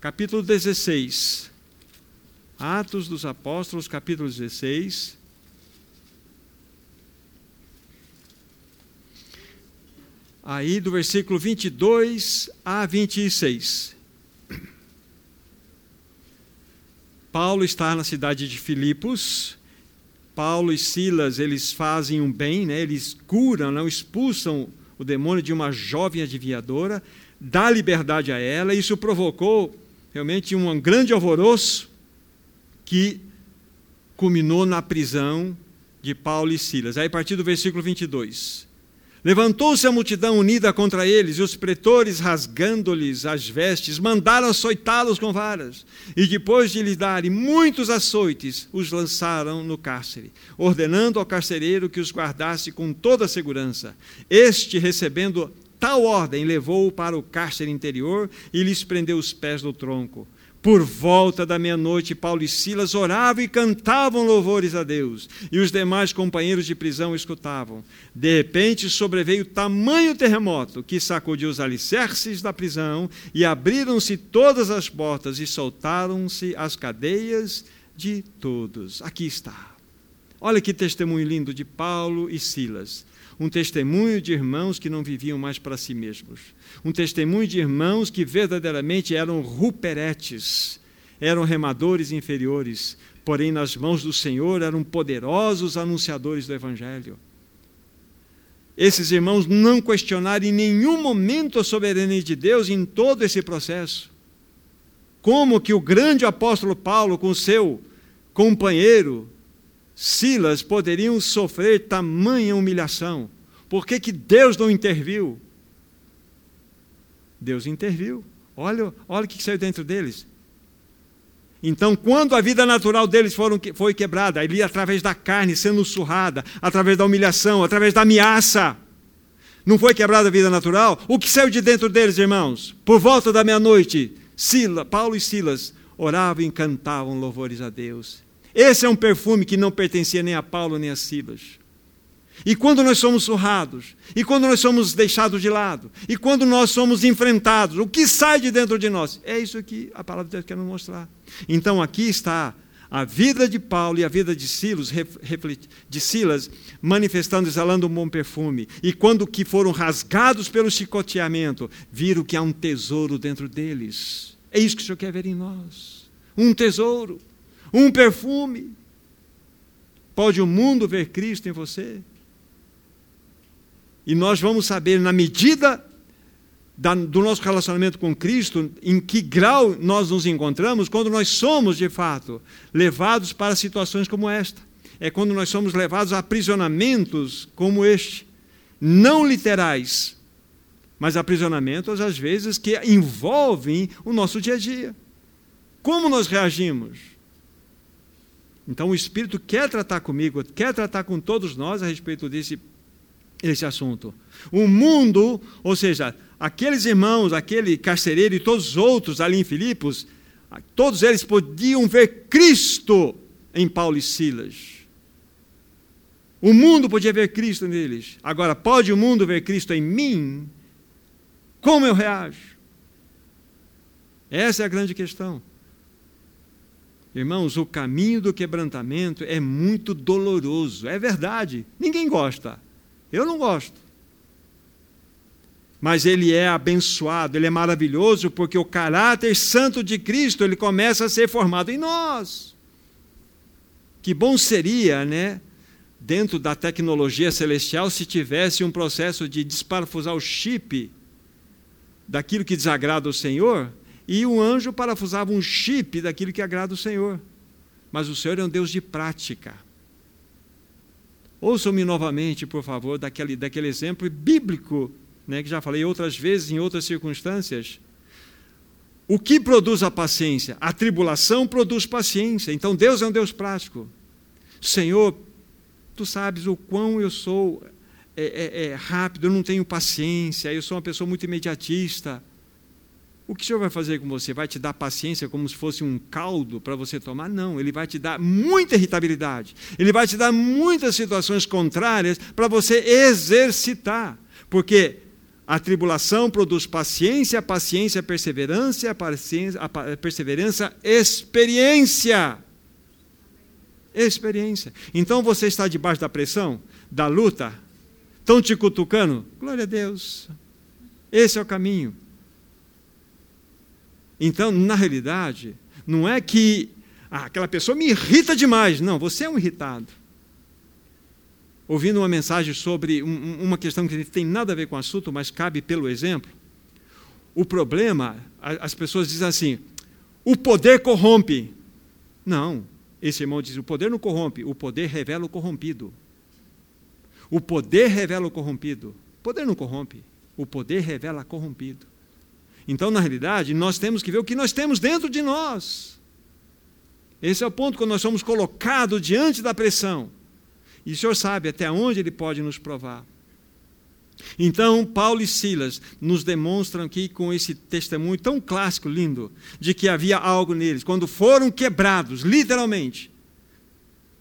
capítulo 16. Atos dos Apóstolos, capítulo 16. Aí do versículo 22 a 26. Paulo está na cidade de Filipos Paulo e Silas, eles fazem um bem, né? eles curam, não expulsam o demônio de uma jovem adivinhadora, dá liberdade a ela, isso provocou realmente um grande alvoroço que culminou na prisão de Paulo e Silas. Aí, a partir do versículo 22. Levantou-se a multidão unida contra eles, e os pretores, rasgando-lhes as vestes, mandaram açoitá-los com varas. E depois de lhes darem muitos açoites, os lançaram no cárcere, ordenando ao carcereiro que os guardasse com toda a segurança. Este, recebendo tal ordem, levou-o para o cárcere interior e lhes prendeu os pés no tronco. Por volta da meia-noite, Paulo e Silas oravam e cantavam louvores a Deus, e os demais companheiros de prisão escutavam. De repente sobreveio tamanho terremoto que sacudiu os alicerces da prisão, e abriram-se todas as portas, e soltaram-se as cadeias de todos. Aqui está. Olha que testemunho lindo de Paulo e Silas um testemunho de irmãos que não viviam mais para si mesmos, um testemunho de irmãos que verdadeiramente eram ruperetes, eram remadores inferiores, porém nas mãos do Senhor eram poderosos anunciadores do Evangelho. Esses irmãos não questionaram em nenhum momento a soberania de Deus em todo esse processo. Como que o grande apóstolo Paulo, com seu companheiro, Silas poderiam sofrer tamanha humilhação? Por que, que Deus não interviu? Deus interviu. Olha, olha o que saiu dentro deles. Então, quando a vida natural deles foram, foi quebrada, ali através da carne sendo surrada, através da humilhação, através da ameaça, não foi quebrada a vida natural? O que saiu de dentro deles, irmãos? Por volta da meia-noite, Paulo e Silas oravam e cantavam louvores a Deus. Esse é um perfume que não pertencia nem a Paulo nem a Silas. E quando nós somos surrados, e quando nós somos deixados de lado, e quando nós somos enfrentados, o que sai de dentro de nós? É isso que a palavra de Deus quer nos mostrar. Então aqui está a vida de Paulo e a vida de Silas, de Silas manifestando, exalando um bom perfume. E quando que foram rasgados pelo chicoteamento, viram que há um tesouro dentro deles. É isso que o Senhor quer ver em nós. Um tesouro um perfume. Pode o mundo ver Cristo em você? E nós vamos saber, na medida da, do nosso relacionamento com Cristo, em que grau nós nos encontramos quando nós somos, de fato, levados para situações como esta. É quando nós somos levados a aprisionamentos como este. Não literais, mas aprisionamentos, às vezes, que envolvem o nosso dia a dia. Como nós reagimos? Então o Espírito quer tratar comigo, quer tratar com todos nós a respeito desse esse assunto. O mundo, ou seja, aqueles irmãos, aquele carcereiro e todos os outros ali em Filipos, todos eles podiam ver Cristo em Paulo e Silas. O mundo podia ver Cristo neles. Agora, pode o mundo ver Cristo em mim? Como eu reajo? Essa é a grande questão. Irmãos, o caminho do quebrantamento é muito doloroso, é verdade. Ninguém gosta. Eu não gosto. Mas ele é abençoado, ele é maravilhoso, porque o caráter santo de Cristo, ele começa a ser formado em nós. Que bom seria, né, dentro da tecnologia celestial, se tivesse um processo de desparafusar o chip daquilo que desagrada o Senhor e o anjo parafusava um chip daquilo que agrada o Senhor. Mas o Senhor é um Deus de prática. Ouçam-me novamente, por favor, daquele, daquele exemplo bíblico, né, que já falei outras vezes em outras circunstâncias. O que produz a paciência? A tribulação produz paciência. Então Deus é um Deus prático. Senhor, tu sabes o quão eu sou é, é, é, rápido, eu não tenho paciência, eu sou uma pessoa muito imediatista. O que o Senhor vai fazer com você? Vai te dar paciência como se fosse um caldo para você tomar? Não, Ele vai te dar muita irritabilidade. Ele vai te dar muitas situações contrárias para você exercitar. Porque a tribulação produz paciência, paciência, perseverança, paciência, a perseverança, experiência. Experiência. Então você está debaixo da pressão, da luta, estão te cutucando? Glória a Deus. Esse é o caminho. Então, na realidade, não é que ah, aquela pessoa me irrita demais. Não, você é um irritado. Ouvindo uma mensagem sobre um, uma questão que tem nada a ver com o assunto, mas cabe pelo exemplo. O problema, as pessoas dizem assim: o poder corrompe. Não, Esse irmão diz: o poder não corrompe, o poder revela o corrompido. O poder revela o corrompido. O poder não corrompe, o poder revela corrompido. Então, na realidade, nós temos que ver o que nós temos dentro de nós. Esse é o ponto quando nós somos colocados diante da pressão. E o Senhor sabe até onde Ele pode nos provar. Então, Paulo e Silas nos demonstram aqui com esse testemunho tão clássico, lindo, de que havia algo neles. Quando foram quebrados, literalmente,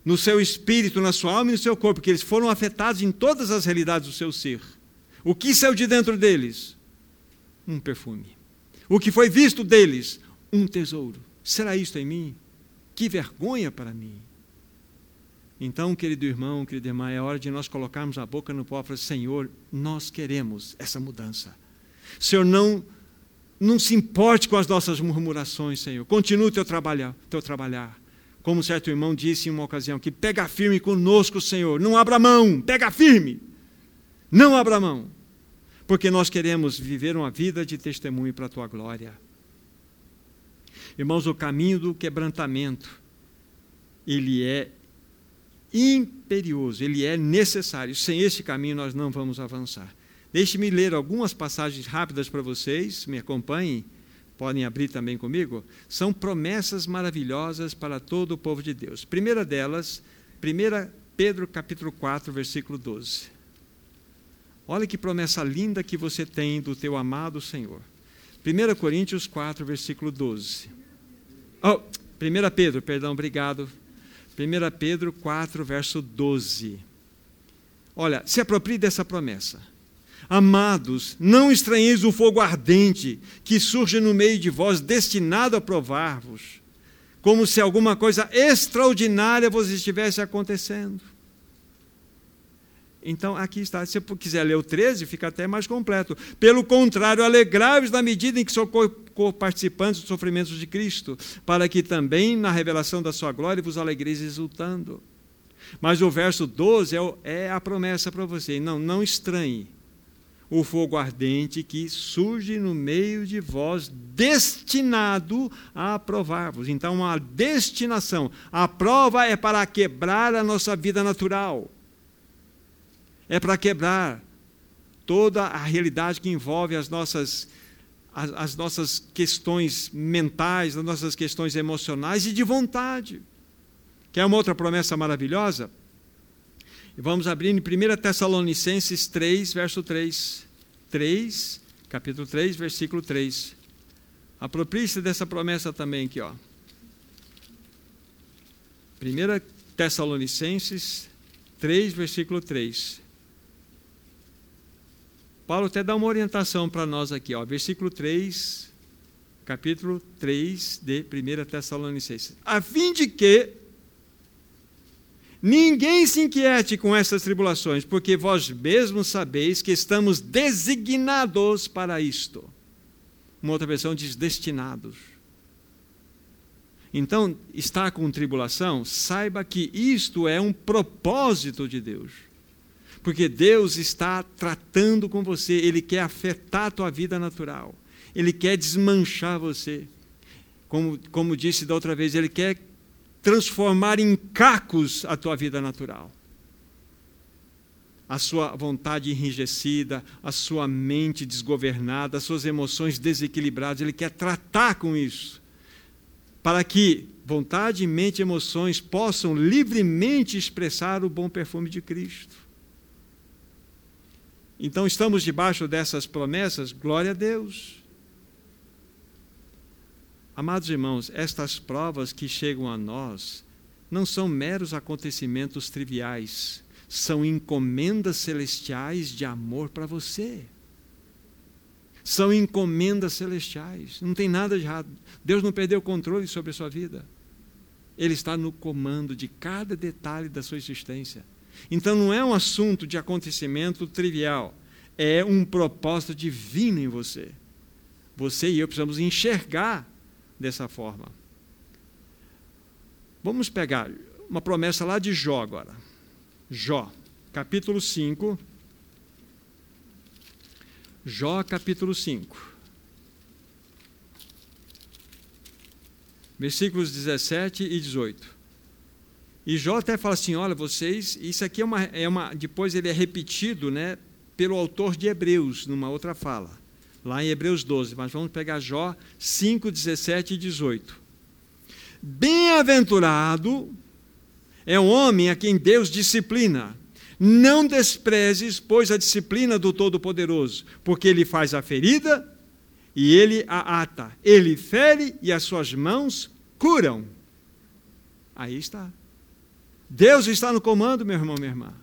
no seu espírito, na sua alma e no seu corpo, que eles foram afetados em todas as realidades do seu ser. O que saiu de dentro deles? Um perfume. O que foi visto deles? Um tesouro. Será isto em mim? Que vergonha para mim. Então, querido irmão, querida irmã, é hora de nós colocarmos a boca no pó e falar: Senhor, nós queremos essa mudança. Senhor, não, não se importe com as nossas murmurações, Senhor. Continue o teu trabalhar, teu trabalhar. Como certo irmão disse em uma ocasião, que pega firme conosco, Senhor. Não abra mão, pega firme. Não abra mão. Porque nós queremos viver uma vida de testemunho para a tua glória. Irmãos, o caminho do quebrantamento, ele é imperioso, ele é necessário. Sem esse caminho nós não vamos avançar. Deixe-me ler algumas passagens rápidas para vocês, me acompanhem, podem abrir também comigo. São promessas maravilhosas para todo o povo de Deus. Primeira delas, 1 Pedro capítulo 4, versículo 12. Olha que promessa linda que você tem do teu amado Senhor. 1 Coríntios 4, versículo 12. Oh, 1 Pedro, perdão, obrigado. 1 Pedro 4, verso 12. Olha, se aproprie dessa promessa. Amados, não estranheis o fogo ardente que surge no meio de vós, destinado a provar-vos, como se alguma coisa extraordinária vos estivesse acontecendo. Então, aqui está. Se você quiser ler o 13, fica até mais completo. Pelo contrário, alegrai-vos na medida em que sou participantes dos sofrimentos de Cristo, para que também na revelação da sua glória vos alegreis exultando. Mas o verso 12 é, é a promessa para você. Não, não estranhe o fogo ardente que surge no meio de vós, destinado a provar-vos. Então, a destinação, a prova é para quebrar a nossa vida natural é para quebrar toda a realidade que envolve as nossas, as, as, nossas questões mentais, as nossas questões emocionais e de vontade. Quer uma outra promessa maravilhosa? Vamos abrir em 1 Tessalonicenses 3, verso 3. 3, capítulo 3, versículo 3. Aproprie-se dessa promessa também aqui, ó. 1 Tessalonicenses 3, versículo 3. Paulo até dá uma orientação para nós aqui, ó, versículo 3, capítulo 3 de 1 Tessalonicenses. A fim de que ninguém se inquiete com essas tribulações, porque vós mesmos sabeis que estamos designados para isto. Uma outra versão diz destinados. Então, está com tribulação, saiba que isto é um propósito de Deus. Porque Deus está tratando com você, Ele quer afetar a tua vida natural, Ele quer desmanchar você. Como, como disse da outra vez, Ele quer transformar em cacos a tua vida natural. A sua vontade enrijecida, a sua mente desgovernada, as suas emoções desequilibradas, Ele quer tratar com isso. Para que vontade, mente e emoções possam livremente expressar o bom perfume de Cristo. Então estamos debaixo dessas promessas, glória a Deus. Amados irmãos, estas provas que chegam a nós não são meros acontecimentos triviais, são encomendas celestiais de amor para você. São encomendas celestiais, não tem nada de errado. Deus não perdeu o controle sobre a sua vida. Ele está no comando de cada detalhe da sua existência. Então não é um assunto de acontecimento trivial, é um propósito divino em você. Você e eu precisamos enxergar dessa forma. Vamos pegar uma promessa lá de Jó agora. Jó, capítulo 5. Jó, capítulo 5. Versículos 17 e 18. E Jó até fala assim: olha, vocês, isso aqui é uma, é uma. Depois ele é repetido né, pelo autor de Hebreus, numa outra fala, lá em Hebreus 12, mas vamos pegar Jó 5, 17 e 18. Bem-aventurado é o homem a quem Deus disciplina. Não desprezes, pois, a disciplina do Todo-Poderoso, porque ele faz a ferida e ele a ata. Ele fere e as suas mãos curam. Aí está. Deus está no comando, meu irmão, minha irmã.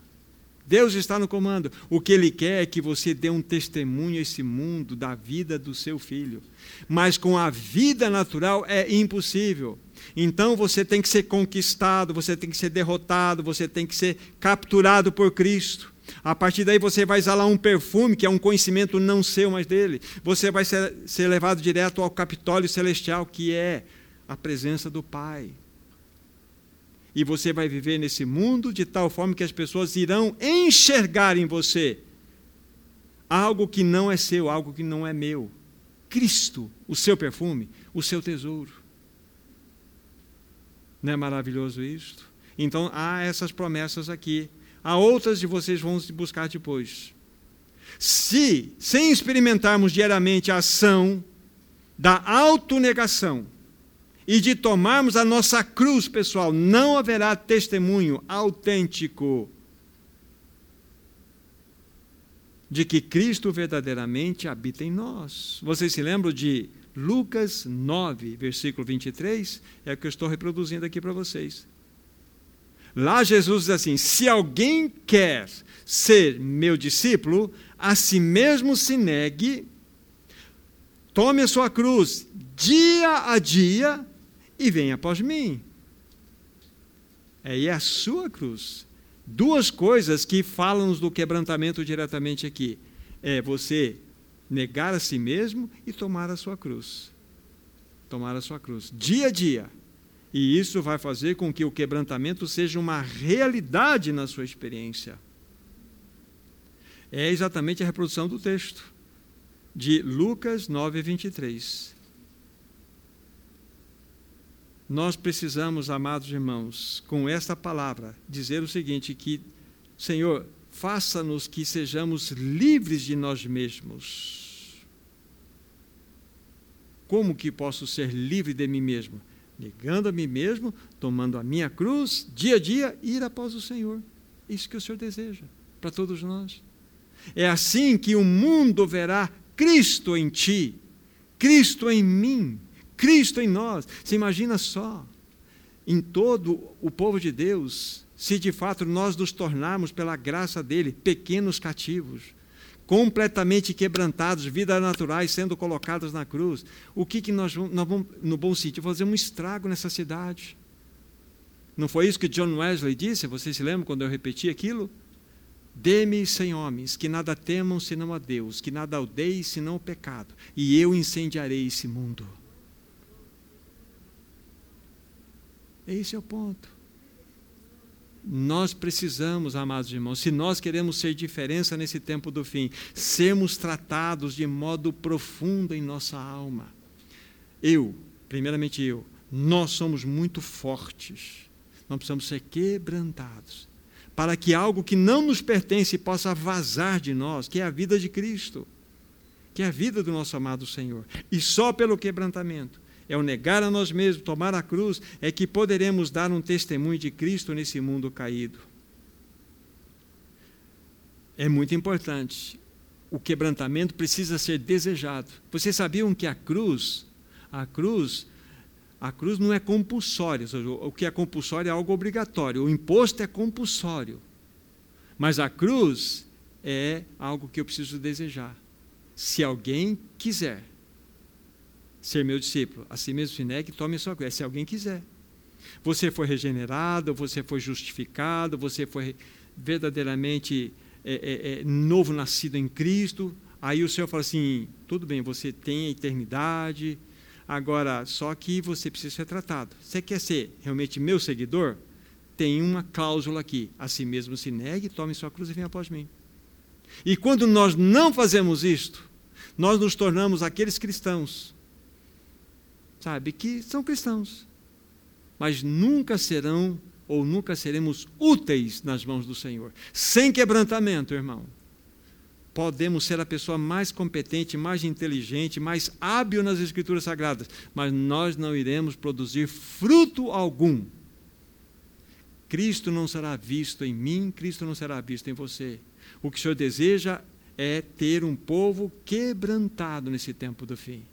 Deus está no comando. O que Ele quer é que você dê um testemunho a esse mundo da vida do seu filho. Mas com a vida natural é impossível. Então você tem que ser conquistado, você tem que ser derrotado, você tem que ser capturado por Cristo. A partir daí você vai exalar um perfume, que é um conhecimento não seu, mas dele. Você vai ser, ser levado direto ao Capitólio Celestial, que é a presença do Pai. E você vai viver nesse mundo de tal forma que as pessoas irão enxergar em você algo que não é seu, algo que não é meu. Cristo, o seu perfume, o seu tesouro. Não é maravilhoso isto? Então há essas promessas aqui. Há outras de vocês vão buscar depois. Se, sem experimentarmos diariamente a ação da autonegação e de tomarmos a nossa cruz pessoal, não haverá testemunho autêntico de que Cristo verdadeiramente habita em nós. Vocês se lembram de Lucas 9, versículo 23, é o que eu estou reproduzindo aqui para vocês. Lá Jesus diz assim: Se alguém quer ser meu discípulo, a si mesmo se negue, tome a sua cruz dia a dia e venha após mim. É, a sua cruz. Duas coisas que falam do quebrantamento diretamente aqui. É você negar a si mesmo e tomar a sua cruz. Tomar a sua cruz, dia a dia. E isso vai fazer com que o quebrantamento seja uma realidade na sua experiência. É exatamente a reprodução do texto de Lucas 9, 23. Nós precisamos, amados irmãos, com esta palavra, dizer o seguinte: que, Senhor, faça-nos que sejamos livres de nós mesmos. Como que posso ser livre de mim mesmo? Negando a mim mesmo, tomando a minha cruz, dia a dia, ir após o Senhor. Isso que o Senhor deseja para todos nós. É assim que o mundo verá Cristo em ti, Cristo em mim, Cristo em nós. Você imagina só, em todo o povo de Deus, se de fato nós nos tornarmos, pela graça dele, pequenos cativos, completamente quebrantados, vidas naturais sendo colocadas na cruz, o que, que nós, nós vamos, no bom sentido, fazer um estrago nessa cidade? Não foi isso que John Wesley disse? Vocês se lembram quando eu repeti aquilo? Dê-me sem homens, que nada temam senão a Deus, que nada odeiem senão o pecado, e eu incendiarei esse mundo. Esse é o ponto. Nós precisamos, amados irmãos, se nós queremos ser diferença nesse tempo do fim, sermos tratados de modo profundo em nossa alma. Eu, primeiramente eu, nós somos muito fortes. Nós precisamos ser quebrantados para que algo que não nos pertence possa vazar de nós, que é a vida de Cristo, que é a vida do nosso amado Senhor. E só pelo quebrantamento é o negar a nós mesmos, tomar a cruz, é que poderemos dar um testemunho de Cristo nesse mundo caído. É muito importante. O quebrantamento precisa ser desejado. Vocês sabiam que a cruz, a cruz, a cruz não é compulsória. O que é compulsório é algo obrigatório. O imposto é compulsório. Mas a cruz é algo que eu preciso desejar. Se alguém quiser ser meu discípulo, assim mesmo se negue, tome a sua cruz, se alguém quiser. Você foi regenerado, você foi justificado, você foi verdadeiramente é, é, é, novo nascido em Cristo. Aí o Senhor fala assim: tudo bem, você tem a eternidade, agora só que você precisa ser tratado. Você quer ser realmente meu seguidor? Tem uma cláusula aqui: assim mesmo se negue, tome sua cruz e venha após mim. E quando nós não fazemos isto, nós nos tornamos aqueles cristãos sabe, que são cristãos, mas nunca serão ou nunca seremos úteis nas mãos do Senhor. Sem quebrantamento, irmão. Podemos ser a pessoa mais competente, mais inteligente, mais hábil nas Escrituras Sagradas, mas nós não iremos produzir fruto algum. Cristo não será visto em mim, Cristo não será visto em você. O que o Senhor deseja é ter um povo quebrantado nesse tempo do fim.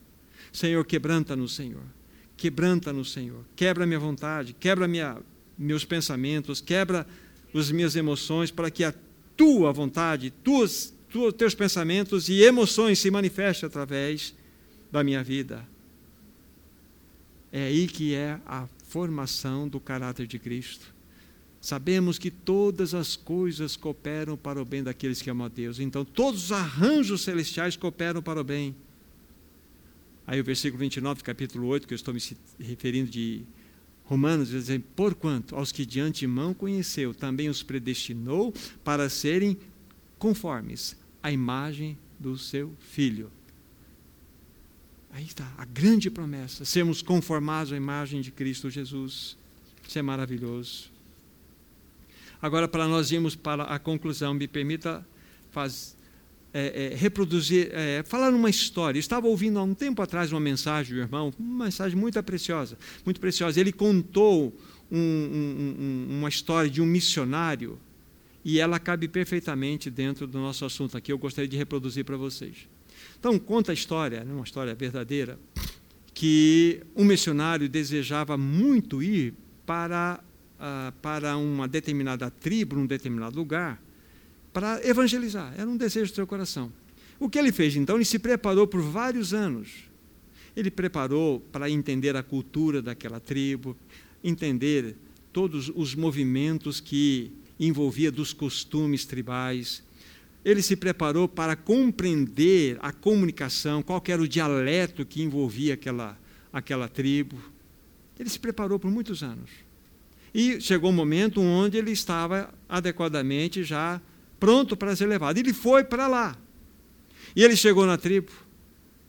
Senhor, quebranta no Senhor. Quebranta no Senhor. Quebra minha vontade, quebra minha, meus pensamentos, quebra as minhas emoções para que a tua vontade, tuas, tuas, teus pensamentos e emoções se manifestem através da minha vida. É aí que é a formação do caráter de Cristo. Sabemos que todas as coisas cooperam para o bem daqueles que amam a Deus. Então, todos os arranjos celestiais cooperam para o bem. Aí o versículo 29 do capítulo 8, que eu estou me referindo de Romanos, diz assim, porquanto aos que de antemão conheceu, também os predestinou para serem conformes à imagem do seu Filho. Aí está a grande promessa, sermos conformados à imagem de Cristo Jesus. Isso é maravilhoso. Agora, para nós irmos para a conclusão, me permita faz, é, é, reproduzir, é, falar uma história. Eu estava ouvindo há um tempo atrás uma mensagem do irmão, uma mensagem muito preciosa, muito preciosa. Ele contou um, um, uma história de um missionário e ela cabe perfeitamente dentro do nosso assunto aqui. Eu gostaria de reproduzir para vocês. Então, conta a história, né, uma história verdadeira, que um missionário desejava muito ir para ah, para uma determinada tribo, num determinado lugar, para evangelizar. Era um desejo do seu coração. O que ele fez então? Ele se preparou por vários anos. Ele preparou para entender a cultura daquela tribo, entender todos os movimentos que envolvia dos costumes tribais. Ele se preparou para compreender a comunicação, qual era o dialeto que envolvia aquela, aquela tribo. Ele se preparou por muitos anos. E chegou um momento onde ele estava adequadamente já pronto para ser levado. Ele foi para lá. E ele chegou na tribo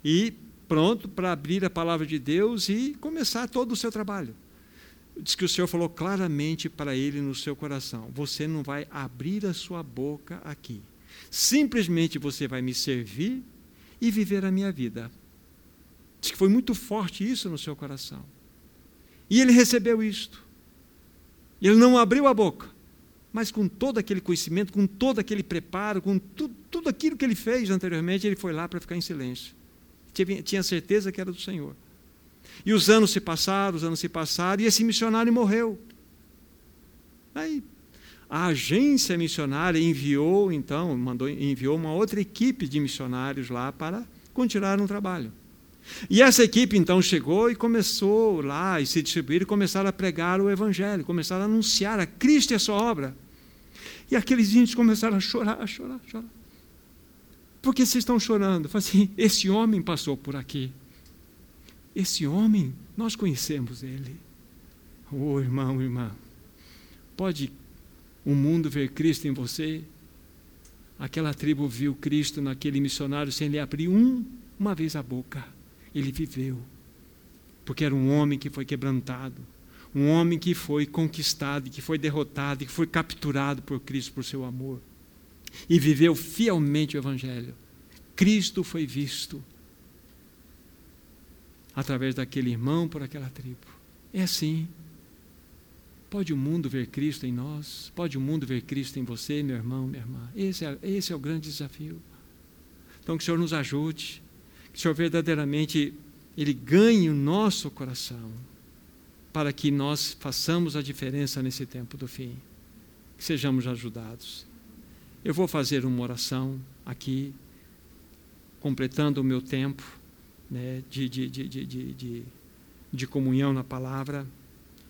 e pronto para abrir a palavra de Deus e começar todo o seu trabalho. Diz que o Senhor falou claramente para ele no seu coração: Você não vai abrir a sua boca aqui. Simplesmente você vai me servir e viver a minha vida. Diz que foi muito forte isso no seu coração. E ele recebeu isto. Ele não abriu a boca, mas com todo aquele conhecimento, com todo aquele preparo, com tu, tudo aquilo que ele fez anteriormente, ele foi lá para ficar em silêncio. Tinha, tinha certeza que era do Senhor. E os anos se passaram, os anos se passaram, e esse missionário morreu. Aí a agência missionária enviou, então, mandou, enviou uma outra equipe de missionários lá para continuar um trabalho. E essa equipe então chegou e começou lá e se distribuir e começaram a pregar o Evangelho, começaram a anunciar a Cristo e a sua obra. E aqueles índios começaram a chorar, a chorar, a chorar. Por que vocês estão chorando? Falei assim, esse homem passou por aqui. Esse homem, nós conhecemos ele. Oh, irmão, irmã, pode o mundo ver Cristo em você? Aquela tribo viu Cristo naquele missionário sem lhe abrir um, uma vez a boca ele viveu. Porque era um homem que foi quebrantado, um homem que foi conquistado, que foi derrotado, que foi capturado por Cristo por seu amor. E viveu fielmente o Evangelho. Cristo foi visto através daquele irmão por aquela tribo. É assim. Pode o mundo ver Cristo em nós? Pode o mundo ver Cristo em você, meu irmão, minha irmã? Esse é, esse é o grande desafio. Então, que o Senhor nos ajude que o Senhor verdadeiramente ele ganhe o nosso coração para que nós façamos a diferença nesse tempo do fim. Que sejamos ajudados. Eu vou fazer uma oração aqui, completando o meu tempo né, de, de, de, de, de, comunhão na palavra.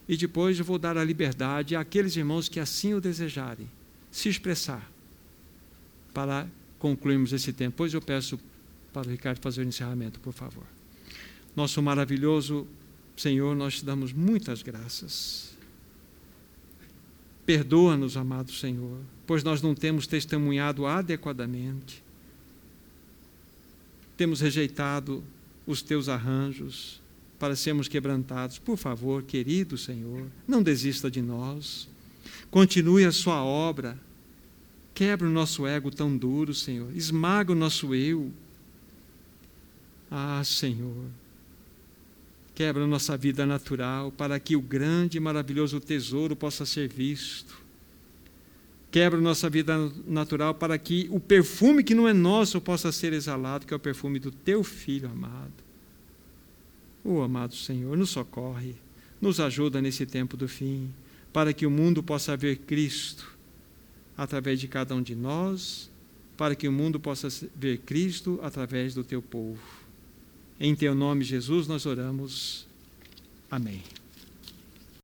E depois eu vou dar a liberdade àqueles irmãos que assim o desejarem, se expressar, para concluirmos esse tempo. Pois eu peço para o Ricardo fazer o encerramento, por favor. Nosso maravilhoso Senhor, nós te damos muitas graças. Perdoa-nos, amado Senhor, pois nós não temos testemunhado adequadamente. Temos rejeitado os teus arranjos, para sermos quebrantados. Por favor, querido Senhor, não desista de nós. Continue a sua obra. Quebra o nosso ego tão duro, Senhor. Esmaga o nosso eu. Ah, Senhor. Quebra nossa vida natural para que o grande e maravilhoso tesouro possa ser visto. Quebra nossa vida natural para que o perfume que não é nosso possa ser exalado, que é o perfume do teu filho amado. Oh, amado Senhor, nos socorre, nos ajuda nesse tempo do fim, para que o mundo possa ver Cristo através de cada um de nós, para que o mundo possa ver Cristo através do teu povo. Em teu nome, Jesus, nós oramos. Amém.